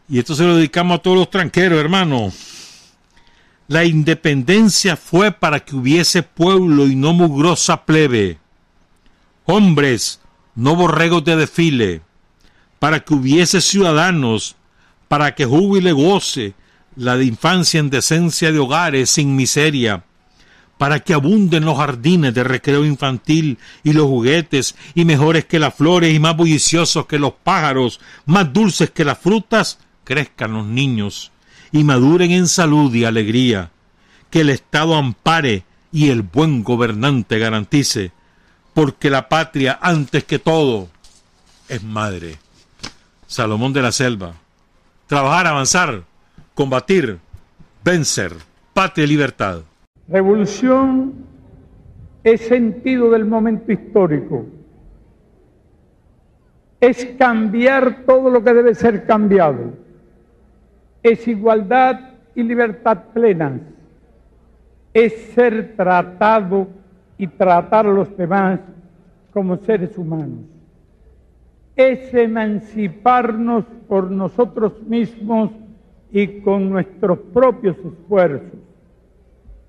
Y esto se lo dedicamos a todos los tranqueros, hermano. La independencia fue para que hubiese pueblo y no mugrosa plebe. Hombres, no borregos de desfile. Para que hubiese ciudadanos, para que júbile goce la de infancia en decencia de hogares sin miseria. Para que abunden los jardines de recreo infantil y los juguetes, y mejores que las flores y más bulliciosos que los pájaros, más dulces que las frutas, crezcan los niños y maduren en salud y alegría, que el Estado ampare y el buen gobernante garantice, porque la patria antes que todo es madre. Salomón de la Selva. Trabajar, avanzar, combatir, vencer, patria y libertad. Revolución es sentido del momento histórico. Es cambiar todo lo que debe ser cambiado. Es igualdad y libertad plenas, es ser tratado y tratar a los demás como seres humanos, es emanciparnos por nosotros mismos y con nuestros propios esfuerzos,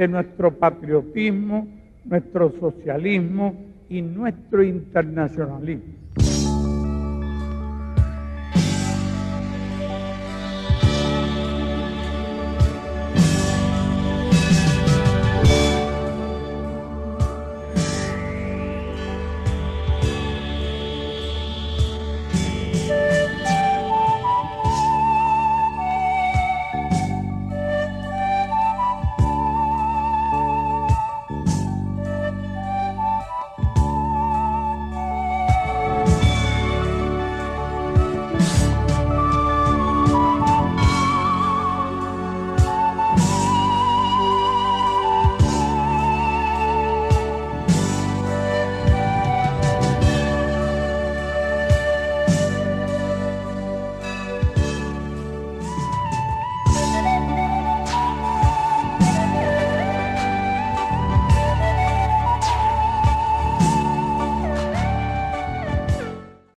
de nuestro patriotismo, nuestro socialismo y nuestro internacionalismo.